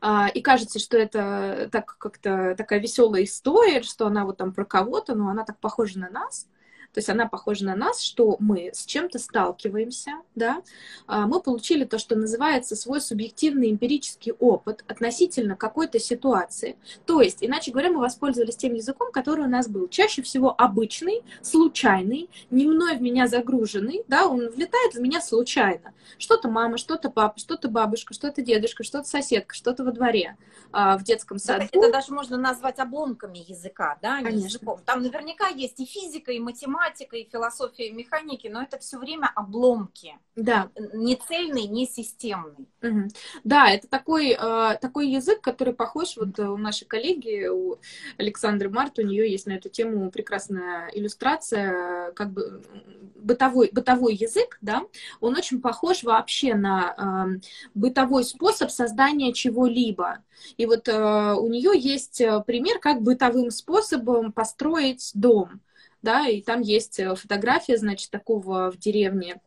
А, и кажется, что это так как-то такая веселая история, что она вот там про кого-то, но она так похожа на нас. То есть она похожа на нас, что мы с чем-то сталкиваемся, да, а, мы получили то, что называется свой субъективный эмпирический опыт относительно какой-то ситуации. То есть, иначе говоря, мы воспользовались тем языком, который у нас был. Чаще всего обычный, случайный, не мной в меня загруженный, да, он влетает в меня случайно. Что-то мама, что-то папа, что-то бабушка, что-то дедушка, что-то соседка, что-то во дворе, а, в детском саду. Это, это даже можно назвать обломками языка, да, а не языком. Там наверняка есть и физика, и математика, математика и философия механики, но это все время обломки. Да. Не цельный, не системный. Угу. Да, это такой, э, такой язык, который похож, вот у нашей коллеги, у Александры Март, у нее есть на эту тему прекрасная иллюстрация, как бы бытовой, бытовой язык, да, он очень похож вообще на э, бытовой способ создания чего-либо. И вот э, у нее есть э, пример, как бытовым способом построить дом да, и там есть э, фотография, значит, такого в деревне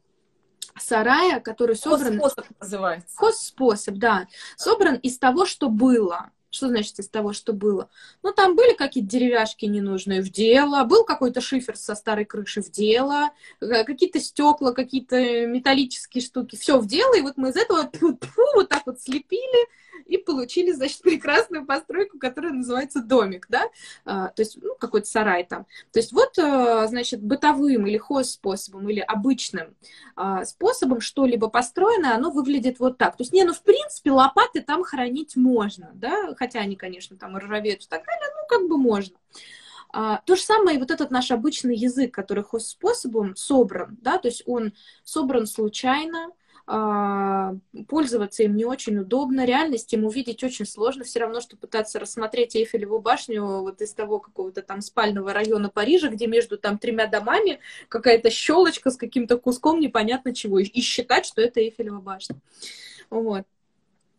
сарая, который собран... Хозспособ называется. Хозспособ, да. Собран из того, что было. Что значит из того, что было? Ну, там были какие-то деревяшки ненужные в дело, был какой-то шифер со старой крыши в дело, э, какие-то стекла, какие-то металлические штуки, все в дело, и вот мы из этого вот так вот слепили, и получили, значит, прекрасную постройку, которая называется домик, да, а, то есть, ну, какой-то сарай там. То есть вот, а, значит, бытовым или хоз-способом, или обычным а, способом что-либо построено, оно выглядит вот так. То есть, не, ну, в принципе, лопаты там хранить можно, да, хотя они, конечно, там ржавеют и так далее, ну, как бы можно. А, то же самое и вот этот наш обычный язык, который хоз-способом собран, да, то есть он собран случайно, а, пользоваться им не очень удобно, реальность им увидеть очень сложно, все равно, что пытаться рассмотреть Эйфелеву башню вот из того какого-то там спального района Парижа, где между там тремя домами какая-то щелочка с каким-то куском непонятно чего, и считать, что это Эйфелева башня. Вот.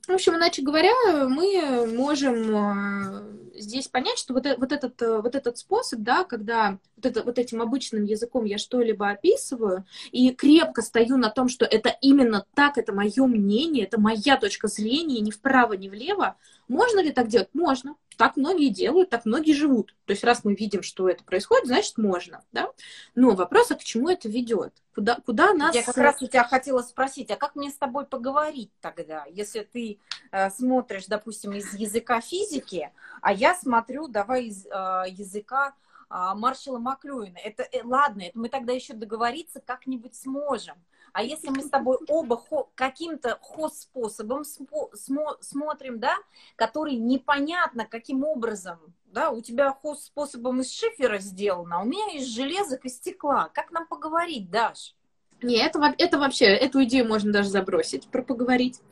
В общем, иначе говоря, мы можем а, здесь понять, что вот, вот, этот, э, вот этот способ, да, когда вот, это, вот этим обычным языком я что-либо описываю и крепко стою на том, что это именно так, это мое мнение, это моя точка зрения, ни вправо, ни влево, Можно ли так делать? Можно. Так многие делают, так многие живут. То есть раз мы видим, что это происходит, значит можно, да? Но вопрос, а к чему это ведет? Куда, куда нас... Я как раз у тебя хотела спросить, а как мне с тобой поговорить тогда, если ты э, смотришь, допустим, из языка физики, а я смотрю, давай из э, языка э, Маршала Маклюина. Это, э, ладно, это мы тогда еще договориться как-нибудь сможем. А если мы с тобой оба каким-то хост-способом смотрим, да, который непонятно каким образом, да, у тебя хост-способом из шифера сделано, а у меня из железок и стекла. Как нам поговорить, Даш? Не, это, это вообще, эту идею можно даже забросить, про поговорить.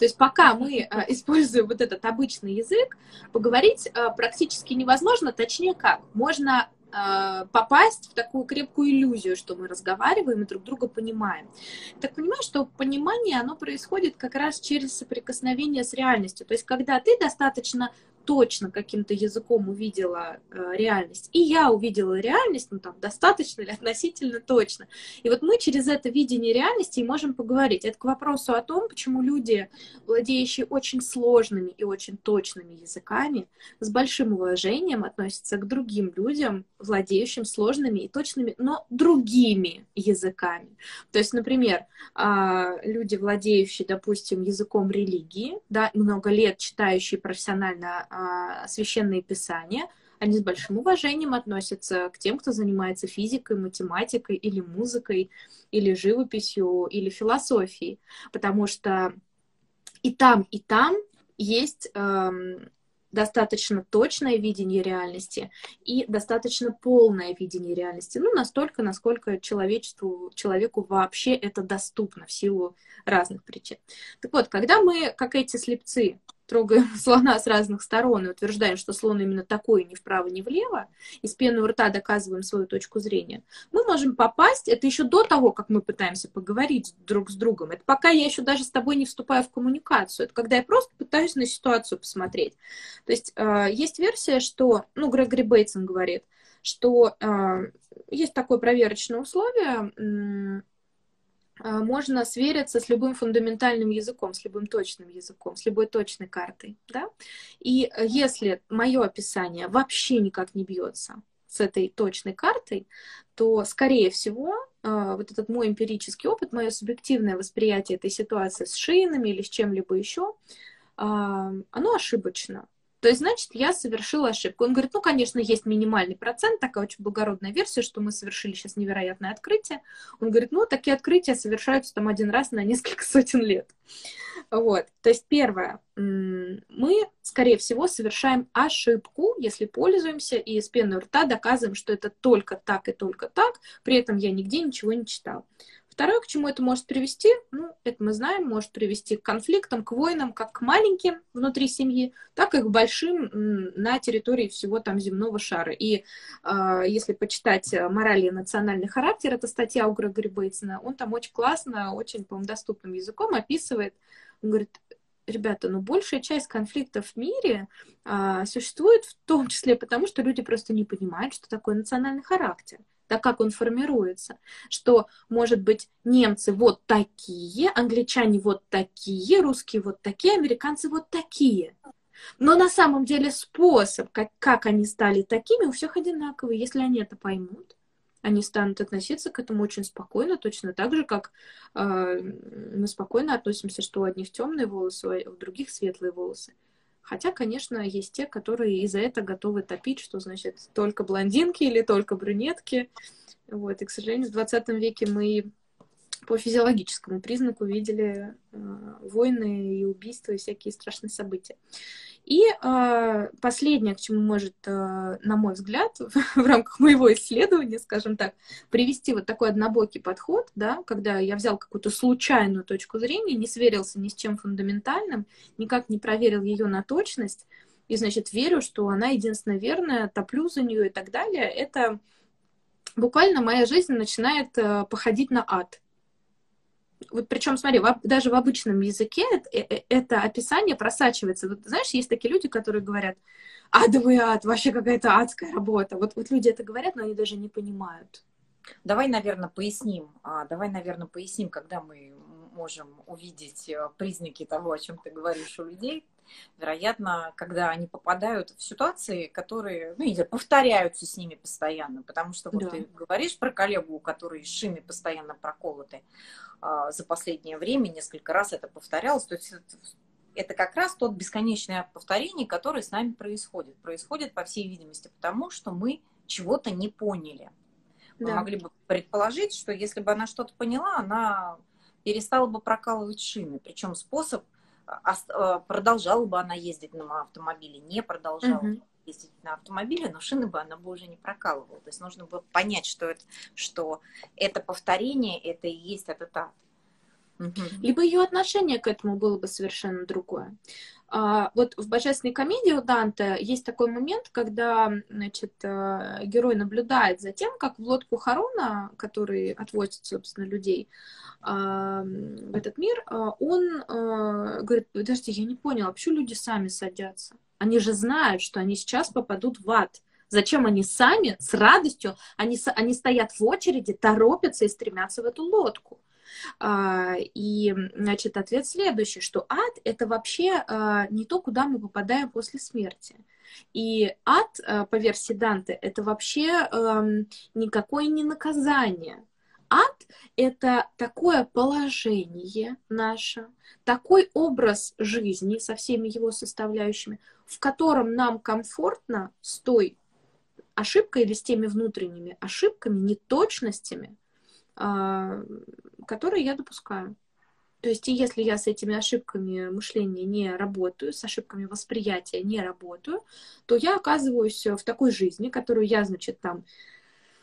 То есть пока мы э, используем вот этот обычный язык, поговорить э, практически невозможно, точнее как, можно попасть в такую крепкую иллюзию, что мы разговариваем и друг друга понимаем. Так понимаю, что понимание, оно происходит как раз через соприкосновение с реальностью. То есть, когда ты достаточно точно каким-то языком увидела э, реальность, и я увидела реальность, ну там достаточно или относительно точно. И вот мы через это видение реальности и можем поговорить. Это к вопросу о том, почему люди, владеющие очень сложными и очень точными языками, с большим уважением относятся к другим людям, владеющим сложными и точными, но другими языками. То есть, например, э, люди, владеющие, допустим, языком религии, да, много лет читающие профессионально а, священные писания, они с большим уважением относятся к тем, кто занимается физикой, математикой или музыкой, или живописью, или философией, потому что и там, и там есть эм, достаточно точное видение реальности и достаточно полное видение реальности. Ну, настолько, насколько человечеству, человеку вообще это доступно в силу разных причин. Так вот, когда мы, как эти слепцы, трогаем слона с разных сторон и утверждаем, что слон именно такой, ни вправо, ни влево, и с пены у рта доказываем свою точку зрения, мы можем попасть, это еще до того, как мы пытаемся поговорить друг с другом, это пока я еще даже с тобой не вступаю в коммуникацию, это когда я просто пытаюсь на ситуацию посмотреть. То есть э, есть версия, что, ну, Грегори Бейтсон говорит, что э, есть такое проверочное условие, а, можно свериться с любым фундаментальным языком, с любым точным языком, с любой точной картой, да? И э, если мое описание вообще никак не бьется с этой точной картой, то, скорее всего, а, вот этот мой эмпирический опыт, мое субъективное восприятие этой ситуации с шинами или с чем-либо еще, а, оно ошибочно. То есть, значит, я совершила ошибку. Он говорит, ну, конечно, есть минимальный процент, такая очень благородная версия, что мы совершили сейчас невероятное открытие. Он говорит, ну, такие открытия совершаются там один раз на несколько сотен лет. Вот. То есть, первое, мы, скорее всего, совершаем ошибку, если пользуемся и с пены рта доказываем, что это только так и только так, при этом я нигде ничего не читал. Второе, к чему это может привести, ну, это мы знаем, может привести к конфликтам, к войнам, как к маленьким внутри семьи, так и к большим на территории всего там земного шара. И э, если почитать «Мораль и национальный характер», это статья у Грегори Бейтсона, он там очень классно, очень, по-моему, доступным языком описывает, он говорит, ребята, ну большая часть конфликтов в мире а, существует в том числе потому, что люди просто не понимают, что такое национальный характер так как он формируется, что, может быть, немцы вот такие, англичане вот такие, русские вот такие, американцы вот такие. Но на самом деле способ, как, как они стали такими, у всех одинаковый. Если они это поймут, они станут относиться к этому очень спокойно, точно так же, как э, мы спокойно относимся, что у одних темные волосы, а у других светлые волосы. Хотя, конечно, есть те, которые из-за этого готовы топить, что значит только блондинки или только брюнетки. Вот. И, к сожалению, в 20 веке мы по физиологическому признаку видели э, войны и убийства и всякие страшные события. И э, последнее, к чему может, э, на мой взгляд, в рамках моего исследования, скажем так, привести вот такой однобокий подход, да, когда я взял какую-то случайную точку зрения, не сверился ни с чем фундаментальным, никак не проверил ее на точность, и, значит, верю, что она единственно верная, топлю за нее и так далее, это буквально моя жизнь начинает э, походить на ад вот причем, смотри, в, даже в обычном языке это, э, э, это описание просачивается. Вот знаешь, есть такие люди, которые говорят, адовый ад, вообще какая-то адская работа. Вот, вот люди это говорят, но они даже не понимают. Давай, наверное, поясним. А, давай, наверное, поясним, когда мы можем увидеть э, признаки того, о чем ты говоришь у людей, вероятно, когда они попадают в ситуации, которые, ну, или повторяются с ними постоянно, потому что вот да. ты говоришь про коллегу, у которой шины постоянно проколоты а, за последнее время, несколько раз это повторялось, то есть это как раз тот бесконечный повторение, которое с нами происходит. Происходит, по всей видимости, потому что мы чего-то не поняли. Мы да. могли бы предположить, что если бы она что-то поняла, она перестала бы прокалывать шины. Причем способ а, а, продолжала бы она ездить на автомобиле, не продолжала угу. ездить на автомобиле, но шины бы она бы уже не прокалывала. То есть нужно было понять, что это, что это повторение, это и есть этот ад. Угу. Либо ее отношение к этому было бы совершенно другое. А, вот в «Божественной комедии» у Данте есть такой момент, когда значит, э, герой наблюдает за тем, как в лодку Харона, который отвозит, собственно, людей а, в этот мир, а, он э, говорит, подожди, я не понял, а почему люди сами садятся? Они же знают, что они сейчас попадут в ад. Зачем они сами с радостью, они, они стоят в очереди, торопятся и стремятся в эту лодку? А, и, значит, ответ следующий, что ад — это вообще а, не то, куда мы попадаем после смерти. И ад, а, по версии Данте, это вообще никакое не наказание. Ад — это такое положение наше, такой образ жизни со всеми его составляющими, в котором нам комфортно с той ошибкой или с теми внутренними ошибками, неточностями, которые я допускаю. То есть, и если я с этими ошибками мышления не работаю, с ошибками восприятия не работаю, то я оказываюсь в такой жизни, которую я, значит, там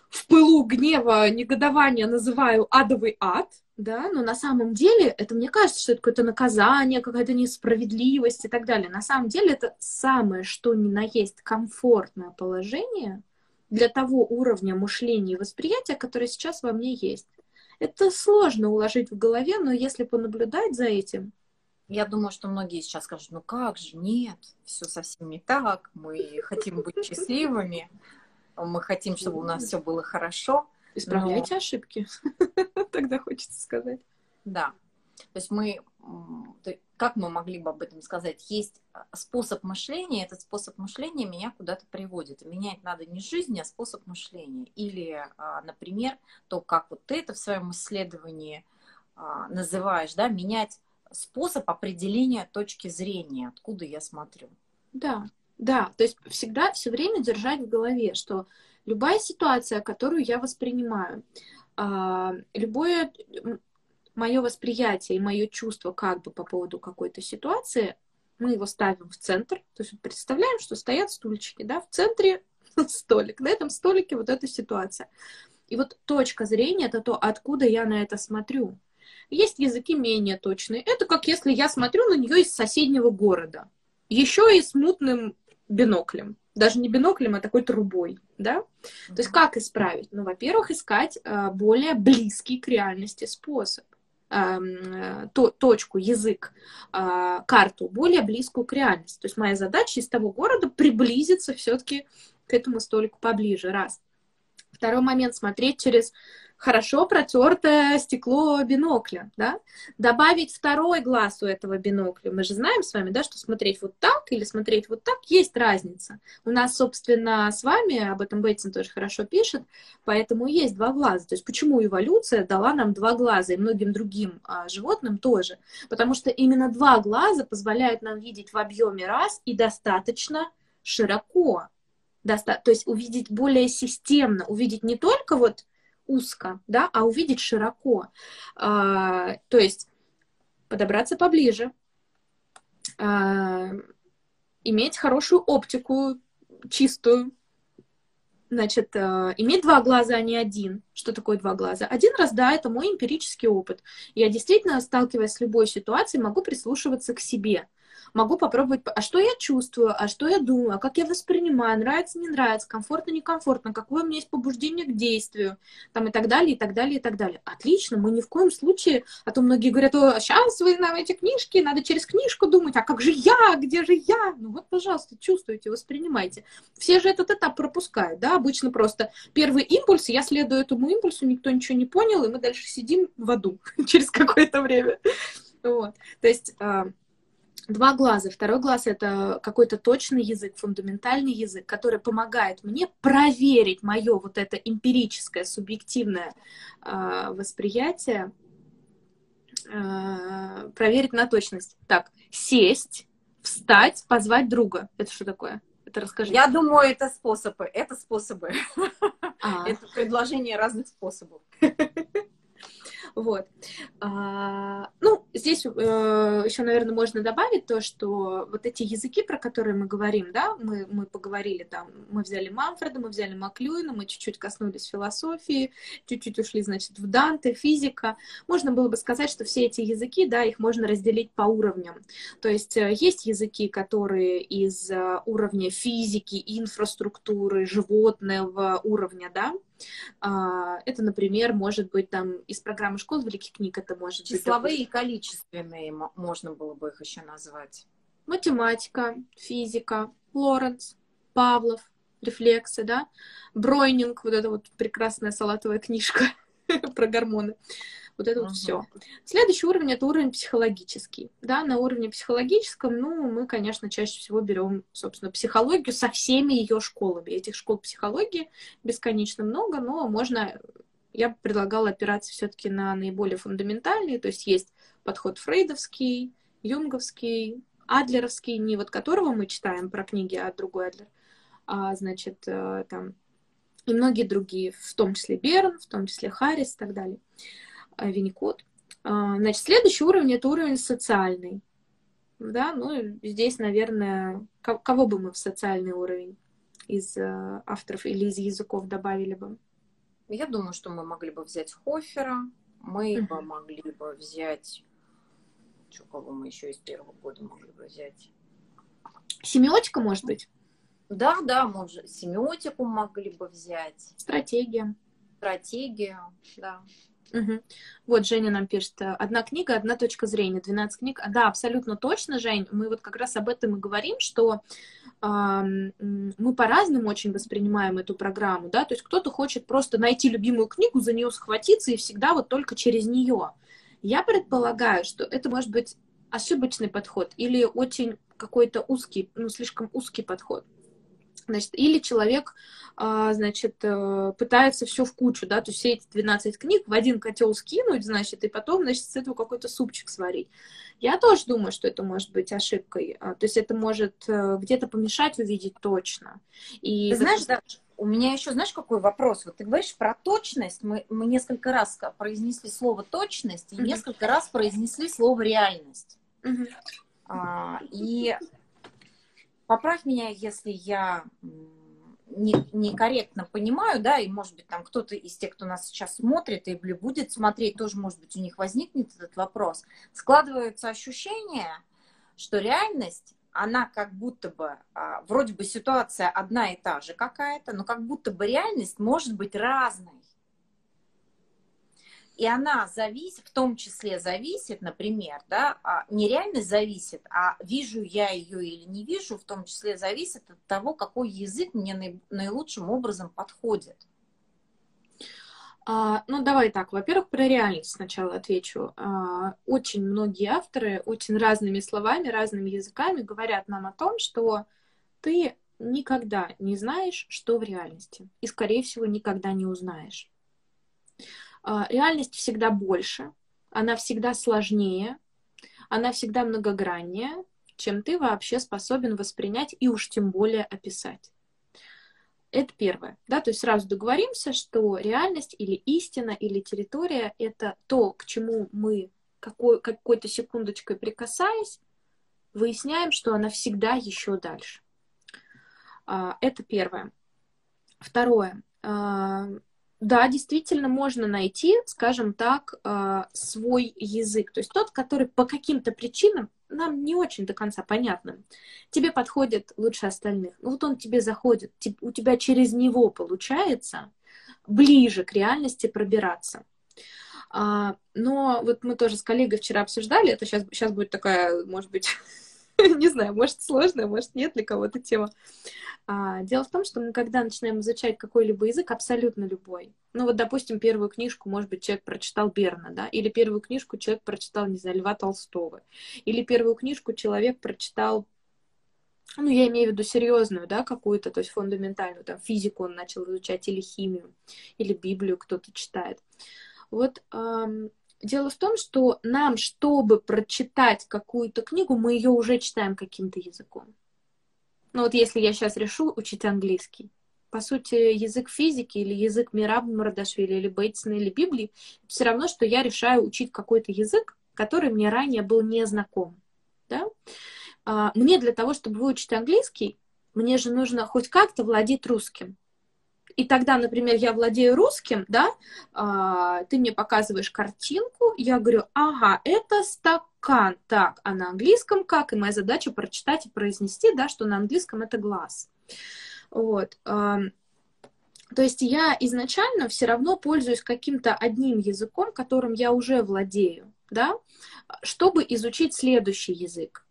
в пылу гнева, негодования называю адовый ад, да, но на самом деле это мне кажется, что это какое-то наказание, какая-то несправедливость и так далее. На самом деле это самое, что ни на есть комфортное положение для того уровня мышления и восприятия, которое сейчас во мне есть. Это сложно уложить в голове, но если понаблюдать за этим, я думаю, что многие сейчас скажут, ну как же, нет, все совсем не так, мы хотим быть счастливыми, мы хотим, чтобы у нас все было хорошо. Исправляйте но... ошибки, тогда хочется сказать. Да, то есть мы, как мы могли бы об этом сказать? Есть а, способ мышления, этот способ мышления меня куда-то приводит. И менять надо не жизнь, а способ мышления. Или, а, например, то, как вот ты это в своем исследовании а, называешь, да, менять способ определения точки зрения, откуда я смотрю. Да, да, то есть всегда, все время держать в голове, что любая ситуация, которую я воспринимаю, любое мое восприятие и мое чувство как бы по поводу какой-то ситуации, мы его ставим в центр. То есть представляем, что стоят стульчики, да, в центре столик. На этом столике вот эта ситуация. И вот точка зрения — это то, откуда я на это смотрю. Есть языки менее точные. Это как если я смотрю на нее из соседнего города. Еще и с мутным биноклем. Даже не биноклем, а такой трубой, да? Mm-hmm. То есть как исправить? Ну, во-первых, искать э, более близкий к реальности способ. Эм, то, точку, язык, а, карту более близкую к реальности. То есть моя задача из того города приблизиться все-таки к этому столику поближе, раз. Второй момент, смотреть через хорошо протертое стекло бинокля, да, добавить второй глаз у этого бинокля. Мы же знаем с вами, да, что смотреть вот так или смотреть вот так есть разница. У нас, собственно, с вами, об этом Бейтсон тоже хорошо пишет, поэтому есть два глаза. То есть почему эволюция дала нам два глаза и многим другим а, животным тоже? Потому что именно два глаза позволяют нам видеть в объеме раз и достаточно широко. Доста- то есть увидеть более системно, увидеть не только вот узко, да, а увидеть широко. А, то есть подобраться поближе, а, иметь хорошую оптику, чистую, значит, а, иметь два глаза, а не один. Что такое два глаза? Один раз, да, это мой эмпирический опыт. Я действительно, сталкиваясь с любой ситуацией, могу прислушиваться к себе. Могу попробовать, а что я чувствую, а что я думаю, а как я воспринимаю, нравится, не нравится, комфортно, некомфортно, какое у меня есть побуждение к действию, там и так далее, и так далее, и так далее. Отлично, мы ни в коем случае, а то многие говорят, о, сейчас вы нам эти книжки, надо через книжку думать, а как же я, где же я? Ну вот, пожалуйста, чувствуйте, воспринимайте. Все же этот этап пропускают, да, обычно просто первый импульс, я следую этому импульсу, никто ничего не понял, и мы дальше сидим в аду через какое-то время. Вот. То есть а, два глаза. Второй глаз — это какой-то точный язык, фундаментальный язык, который помогает мне проверить мое вот это эмпирическое, субъективное э, восприятие, э, проверить на точность. Так, сесть, встать, позвать друга. Это что такое? Это расскажи. Я думаю, это способы. Это способы. А. Это предложение разных способов. Вот. А, ну, здесь э, еще, наверное, можно добавить то, что вот эти языки, про которые мы говорим, да, мы, мы поговорили там, мы взяли Манфреда, мы взяли Маклюина, мы чуть-чуть коснулись философии, чуть-чуть ушли, значит, в Данте, физика. Можно было бы сказать, что все эти языки, да, их можно разделить по уровням. То есть э, есть языки, которые из э, уровня физики, инфраструктуры, животного уровня, да, это, например, может быть там из программы школ великих книг, это может Числовые быть... и количественные, можно было бы их еще назвать. Математика, физика, Лоренц, Павлов, рефлексы, да, Бройнинг, вот эта вот прекрасная салатовая книжка про гормоны. Вот это uh-huh. вот все. Следующий уровень это уровень психологический. Да, на уровне психологическом, ну, мы, конечно, чаще всего берем, собственно, психологию со всеми ее школами. Этих школ психологии бесконечно много, но можно я бы предлагала опираться все-таки на наиболее фундаментальные, то есть есть подход фрейдовский, юнговский, адлеровский, не вот которого мы читаем про книги, а другой Адлер, а, значит, э, там, и многие другие, в том числе Берн, в том числе Харрис и так далее. Винникот. А, значит, следующий уровень это уровень социальный. Да, ну, здесь, наверное, кого бы мы в социальный уровень из э, авторов или из языков добавили бы? Я думаю, что мы могли бы взять Хофера, мы uh-huh. бы могли бы взять... Что, кого мы еще из первого года могли бы взять? Семиотика, может быть? Да, да, может, семиотику могли бы взять. Стратегия. Стратегию, да. Угу. Вот Женя нам пишет, одна книга, одна точка зрения, 12 книг. Да, абсолютно точно, Жень. Мы вот как раз об этом и говорим, что э, мы по-разному очень воспринимаем эту программу, да, то есть кто-то хочет просто найти любимую книгу, за нее схватиться и всегда вот только через нее. Я предполагаю, что это может быть ошибочный подход или очень какой-то узкий, ну, слишком узкий подход. Значит, или человек, а, значит, э, пытается все в кучу, да, то есть все эти 12 книг в один котел скинуть, значит, и потом, значит, с этого какой-то супчик сварить. Я тоже думаю, что это может быть ошибкой. А, то есть это может э, где-то помешать увидеть точно. И ты знаешь, да, у меня еще, знаешь, какой вопрос? Вот ты говоришь про точность. Мы, мы несколько раз произнесли слово точность и mm-hmm. несколько раз произнесли слово реальность. Mm-hmm. А, и Поправь меня, если я некорректно не понимаю, да, и, может быть, там кто-то из тех, кто нас сейчас смотрит или будет смотреть, тоже, может быть, у них возникнет этот вопрос. Складывается ощущение, что реальность, она как будто бы, а, вроде бы ситуация одна и та же какая-то, но как будто бы реальность может быть разной. И она зависит, в том числе зависит, например, да, а, не реальность зависит, а вижу я ее или не вижу, в том числе зависит от того, какой язык мне наилучшим образом подходит. А, ну, давай так. Во-первых, про реальность сначала отвечу. А, очень многие авторы очень разными словами, разными языками говорят нам о том, что ты никогда не знаешь, что в реальности. И, скорее всего, никогда не узнаешь. А, реальность всегда больше, она всегда сложнее, она всегда многограннее, чем ты вообще способен воспринять и уж тем более описать. Это первое. Да? То есть сразу договоримся, что реальность или истина, или территория — это то, к чему мы какой, какой-то секундочкой прикасаясь, выясняем, что она всегда еще дальше. А, это первое. Второе. Да, действительно можно найти, скажем так, а, свой язык. То есть тот, который по каким-то причинам нам не очень до конца понятно. Тебе подходит лучше остальных. Ну вот он тебе заходит, у тебя через него получается ближе к реальности пробираться. А, но вот мы тоже с коллегой вчера обсуждали, это сейчас, сейчас будет такая, может быть, не знаю, может сложная, может нет для кого-то тема. А, дело в том, что мы когда начинаем изучать какой-либо язык, абсолютно любой, ну вот, допустим, первую книжку, может быть, человек прочитал Берна, да, или первую книжку человек прочитал, не знаю, Льва Толстого, или первую книжку человек прочитал ну, я имею в виду серьезную, да, какую-то, то есть фундаментальную, там, физику он начал изучать, или химию, или Библию кто-то читает. Вот эм, дело в том, что нам, чтобы прочитать какую-то книгу, мы ее уже читаем каким-то языком. Ну вот если я сейчас решу учить английский, по сути, язык физики или язык Мираба Мардашвили или Бейтсона или Библии, все равно, что я решаю учить какой-то язык, который мне ранее был не знаком. Да? А, мне для того, чтобы выучить английский, мне же нужно хоть как-то владеть русским. И тогда, например, я владею русским, да, а, ты мне показываешь картинку, я говорю, ага, это стакан. Так, а на английском как? И моя задача прочитать и произнести, да, что на английском это глаз. Вот. То есть я изначально все равно пользуюсь каким-то одним языком, которым я уже владею, да, чтобы изучить следующий язык.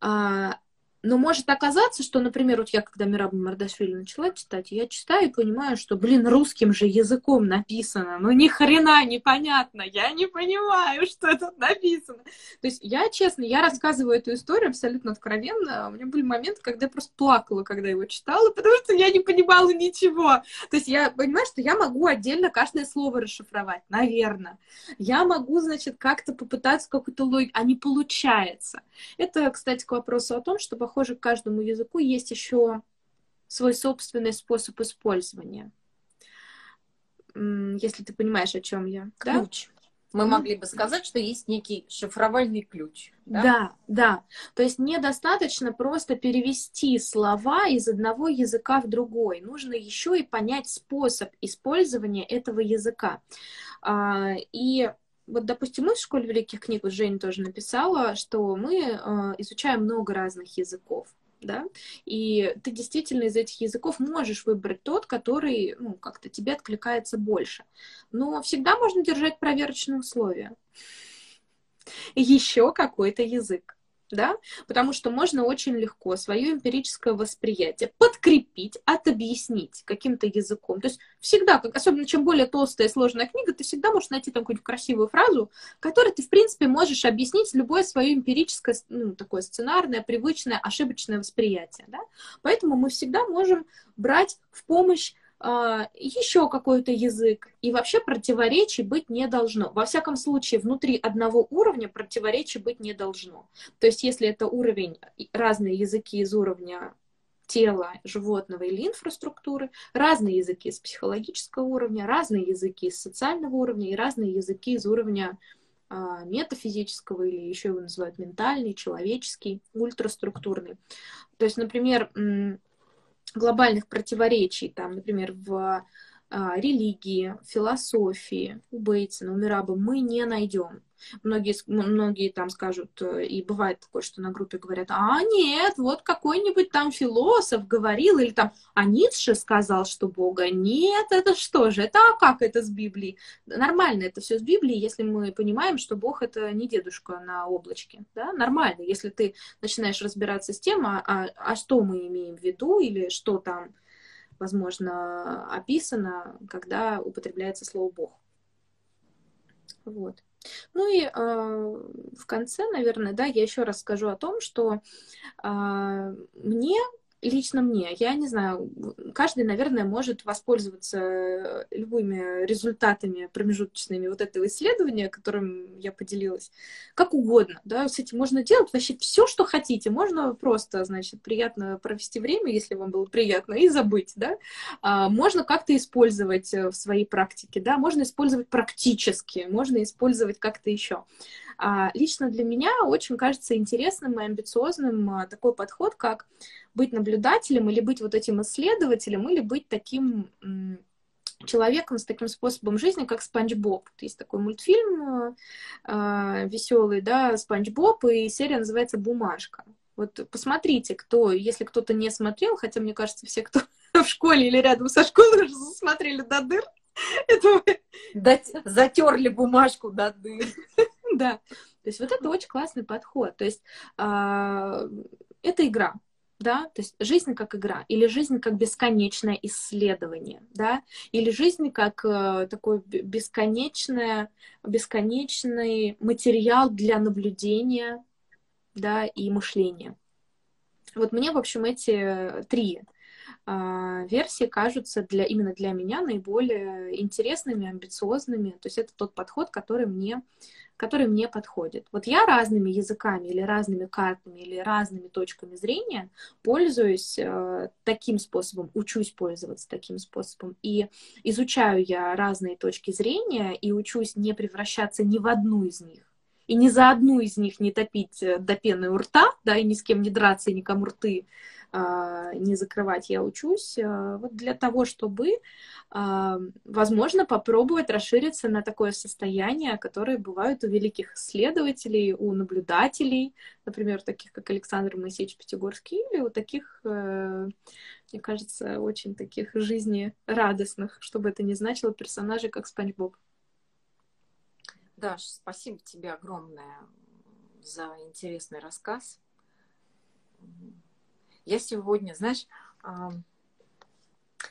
А, но может оказаться, что, например, вот я, когда Мираба Мардашвили начала читать, я читаю и понимаю, что, блин, русским же языком написано, ну ни хрена непонятно, я не понимаю, что тут написано. То есть я, честно, я рассказываю эту историю абсолютно откровенно. У меня были моменты, когда я просто плакала, когда его читала, потому что я не понимала ничего. То есть я понимаю, что я могу отдельно каждое слово расшифровать, наверное. Я могу, значит, как-то попытаться какую-то логику, а не получается. Это, кстати, к вопросу о том, что, похоже, к каждому языку есть еще свой собственный способ использования. Если ты понимаешь, о чем я. Ключ. Да? Мы mm могли бы сказать, что есть некий шифровальный ключ. Да? да, да. То есть недостаточно просто перевести слова из одного языка в другой. Нужно еще и понять способ использования этого языка. А, и вот, допустим, мы в школе великих книг, вот Женя тоже написала, что мы э, изучаем много разных языков, да, и ты действительно из этих языков можешь выбрать тот, который, ну, как-то тебе откликается больше. Но всегда можно держать проверочные условия. Еще какой-то язык да, потому что можно очень легко свое эмпирическое восприятие подкрепить, отобъяснить каким-то языком. То есть всегда, особенно чем более толстая и сложная книга, ты всегда можешь найти там какую-нибудь красивую фразу, которой ты, в принципе, можешь объяснить любое свое эмпирическое, ну, такое сценарное, привычное, ошибочное восприятие, да. Поэтому мы всегда можем брать в помощь еще какой-то язык. И вообще противоречий быть не должно. Во всяком случае, внутри одного уровня противоречий быть не должно. То есть, если это уровень, разные языки из уровня тела животного или инфраструктуры, разные языки с психологического уровня, разные языки с социального уровня и разные языки из уровня а, метафизического или еще его называют ментальный, человеческий, ультраструктурный. То есть, например, глобальных противоречий, там, например, в религии, философии у Бейтсона, у Мираба мы не найдем. Многие, многие там скажут, э, и бывает такое, что на группе говорят, а нет, вот какой-нибудь там философ говорил, или там, а Ницше сказал, что Бога нет, это что же, это а как это с Библией? Нормально это все с Библией, если мы понимаем, что Бог это не дедушка на облачке, да, нормально, если ты начинаешь разбираться с тем, а, а, а что мы имеем в виду, или что там, возможно, описано, когда употребляется слово Бог. Вот. Ну и э, в конце, наверное, да, я еще раз скажу о том, что э, мне лично мне, я не знаю, каждый, наверное, может воспользоваться э, любыми результатами промежуточными вот этого исследования, которым я поделилась, как угодно, да, с этим можно делать вообще все, что хотите, можно просто, значит, приятно провести время, если вам было приятно, и забыть, да, а, можно как-то использовать э, в своей практике, да, можно использовать практически, можно использовать как-то еще. А, лично для меня очень кажется интересным и амбициозным а, такой подход, как быть наблюдателем или быть вот этим исследователем, или быть таким человеком с таким способом жизни, как Спанч Боб. Есть такой мультфильм э, э веселый, да, Спанч Боб, и серия называется «Бумажка». Вот посмотрите, кто, если кто-то не смотрел, хотя мне кажется, все, кто в школе или рядом со школой уже смотрели до дыр, это затерли бумажку до дыр. Да. То есть вот это очень классный подход. То есть э, это игра да, то есть жизнь как игра, или жизнь как бесконечное исследование, да, или жизнь как э, такой бесконечное, бесконечный материал для наблюдения, да, и мышления. Вот мне, в общем, эти три э, версии кажутся для, именно для меня наиболее интересными, амбициозными. То есть это тот подход, который мне который мне подходит. Вот я разными языками или разными картами или разными точками зрения пользуюсь э, таким способом, учусь пользоваться таким способом. И изучаю я разные точки зрения и учусь не превращаться ни в одну из них. И ни за одну из них не топить э, до пены у рта, да, и ни с кем не драться, и никому рты не закрывать, я учусь а, вот для того, чтобы, а, возможно, попробовать расшириться на такое состояние, которое бывают у великих исследователей, у наблюдателей, например, таких как Александр Моисеевич Пятигорский, или у таких, э, мне кажется, очень таких жизнерадостных, чтобы это не значило, персонажей, как Спанч Боб. Даш, спасибо тебе огромное за интересный рассказ. Я сегодня, знаешь,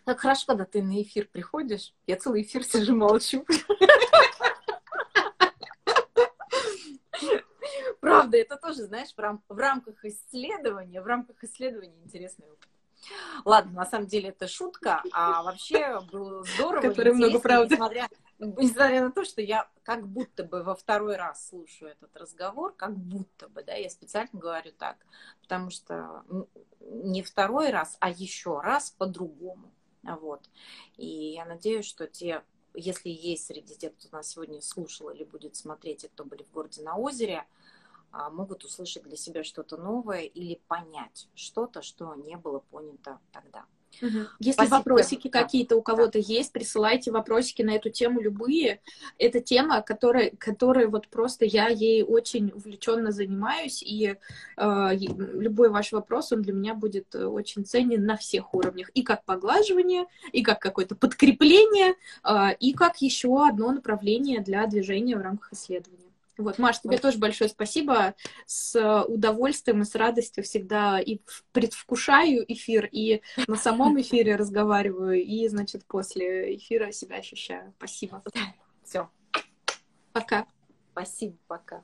так хорошо, когда ты на эфир приходишь, я целый эфир сижу молчу. Правда, это тоже, знаешь, в рамках исследования, в рамках исследования интересный опыт. Ладно, на самом деле это шутка, а вообще было здорово. Который много правды. Несмотря, несмотря на то, что я как будто бы во второй раз слушаю этот разговор, как будто бы, да, я специально говорю так, потому что не второй раз, а еще раз по-другому. Вот. И я надеюсь, что те, если есть среди тех, кто нас сегодня слушал или будет смотреть, и кто были в городе на озере, могут услышать для себя что-то новое или понять что-то, что не было понято тогда. Угу. Если Спасибо. вопросики да. какие-то у кого-то да. есть, присылайте вопросики на эту тему любые. Это тема, которая, которая вот просто я ей очень увлеченно занимаюсь, и э, любой ваш вопрос, он для меня будет очень ценен на всех уровнях. И как поглаживание, и как какое-то подкрепление, э, и как еще одно направление для движения в рамках исследования. Вот, Маш, тебе тоже большое спасибо. С удовольствием и с радостью всегда и предвкушаю эфир, и на самом эфире разговариваю, и, значит, после эфира себя ощущаю. Спасибо. Все. Пока. Спасибо, пока.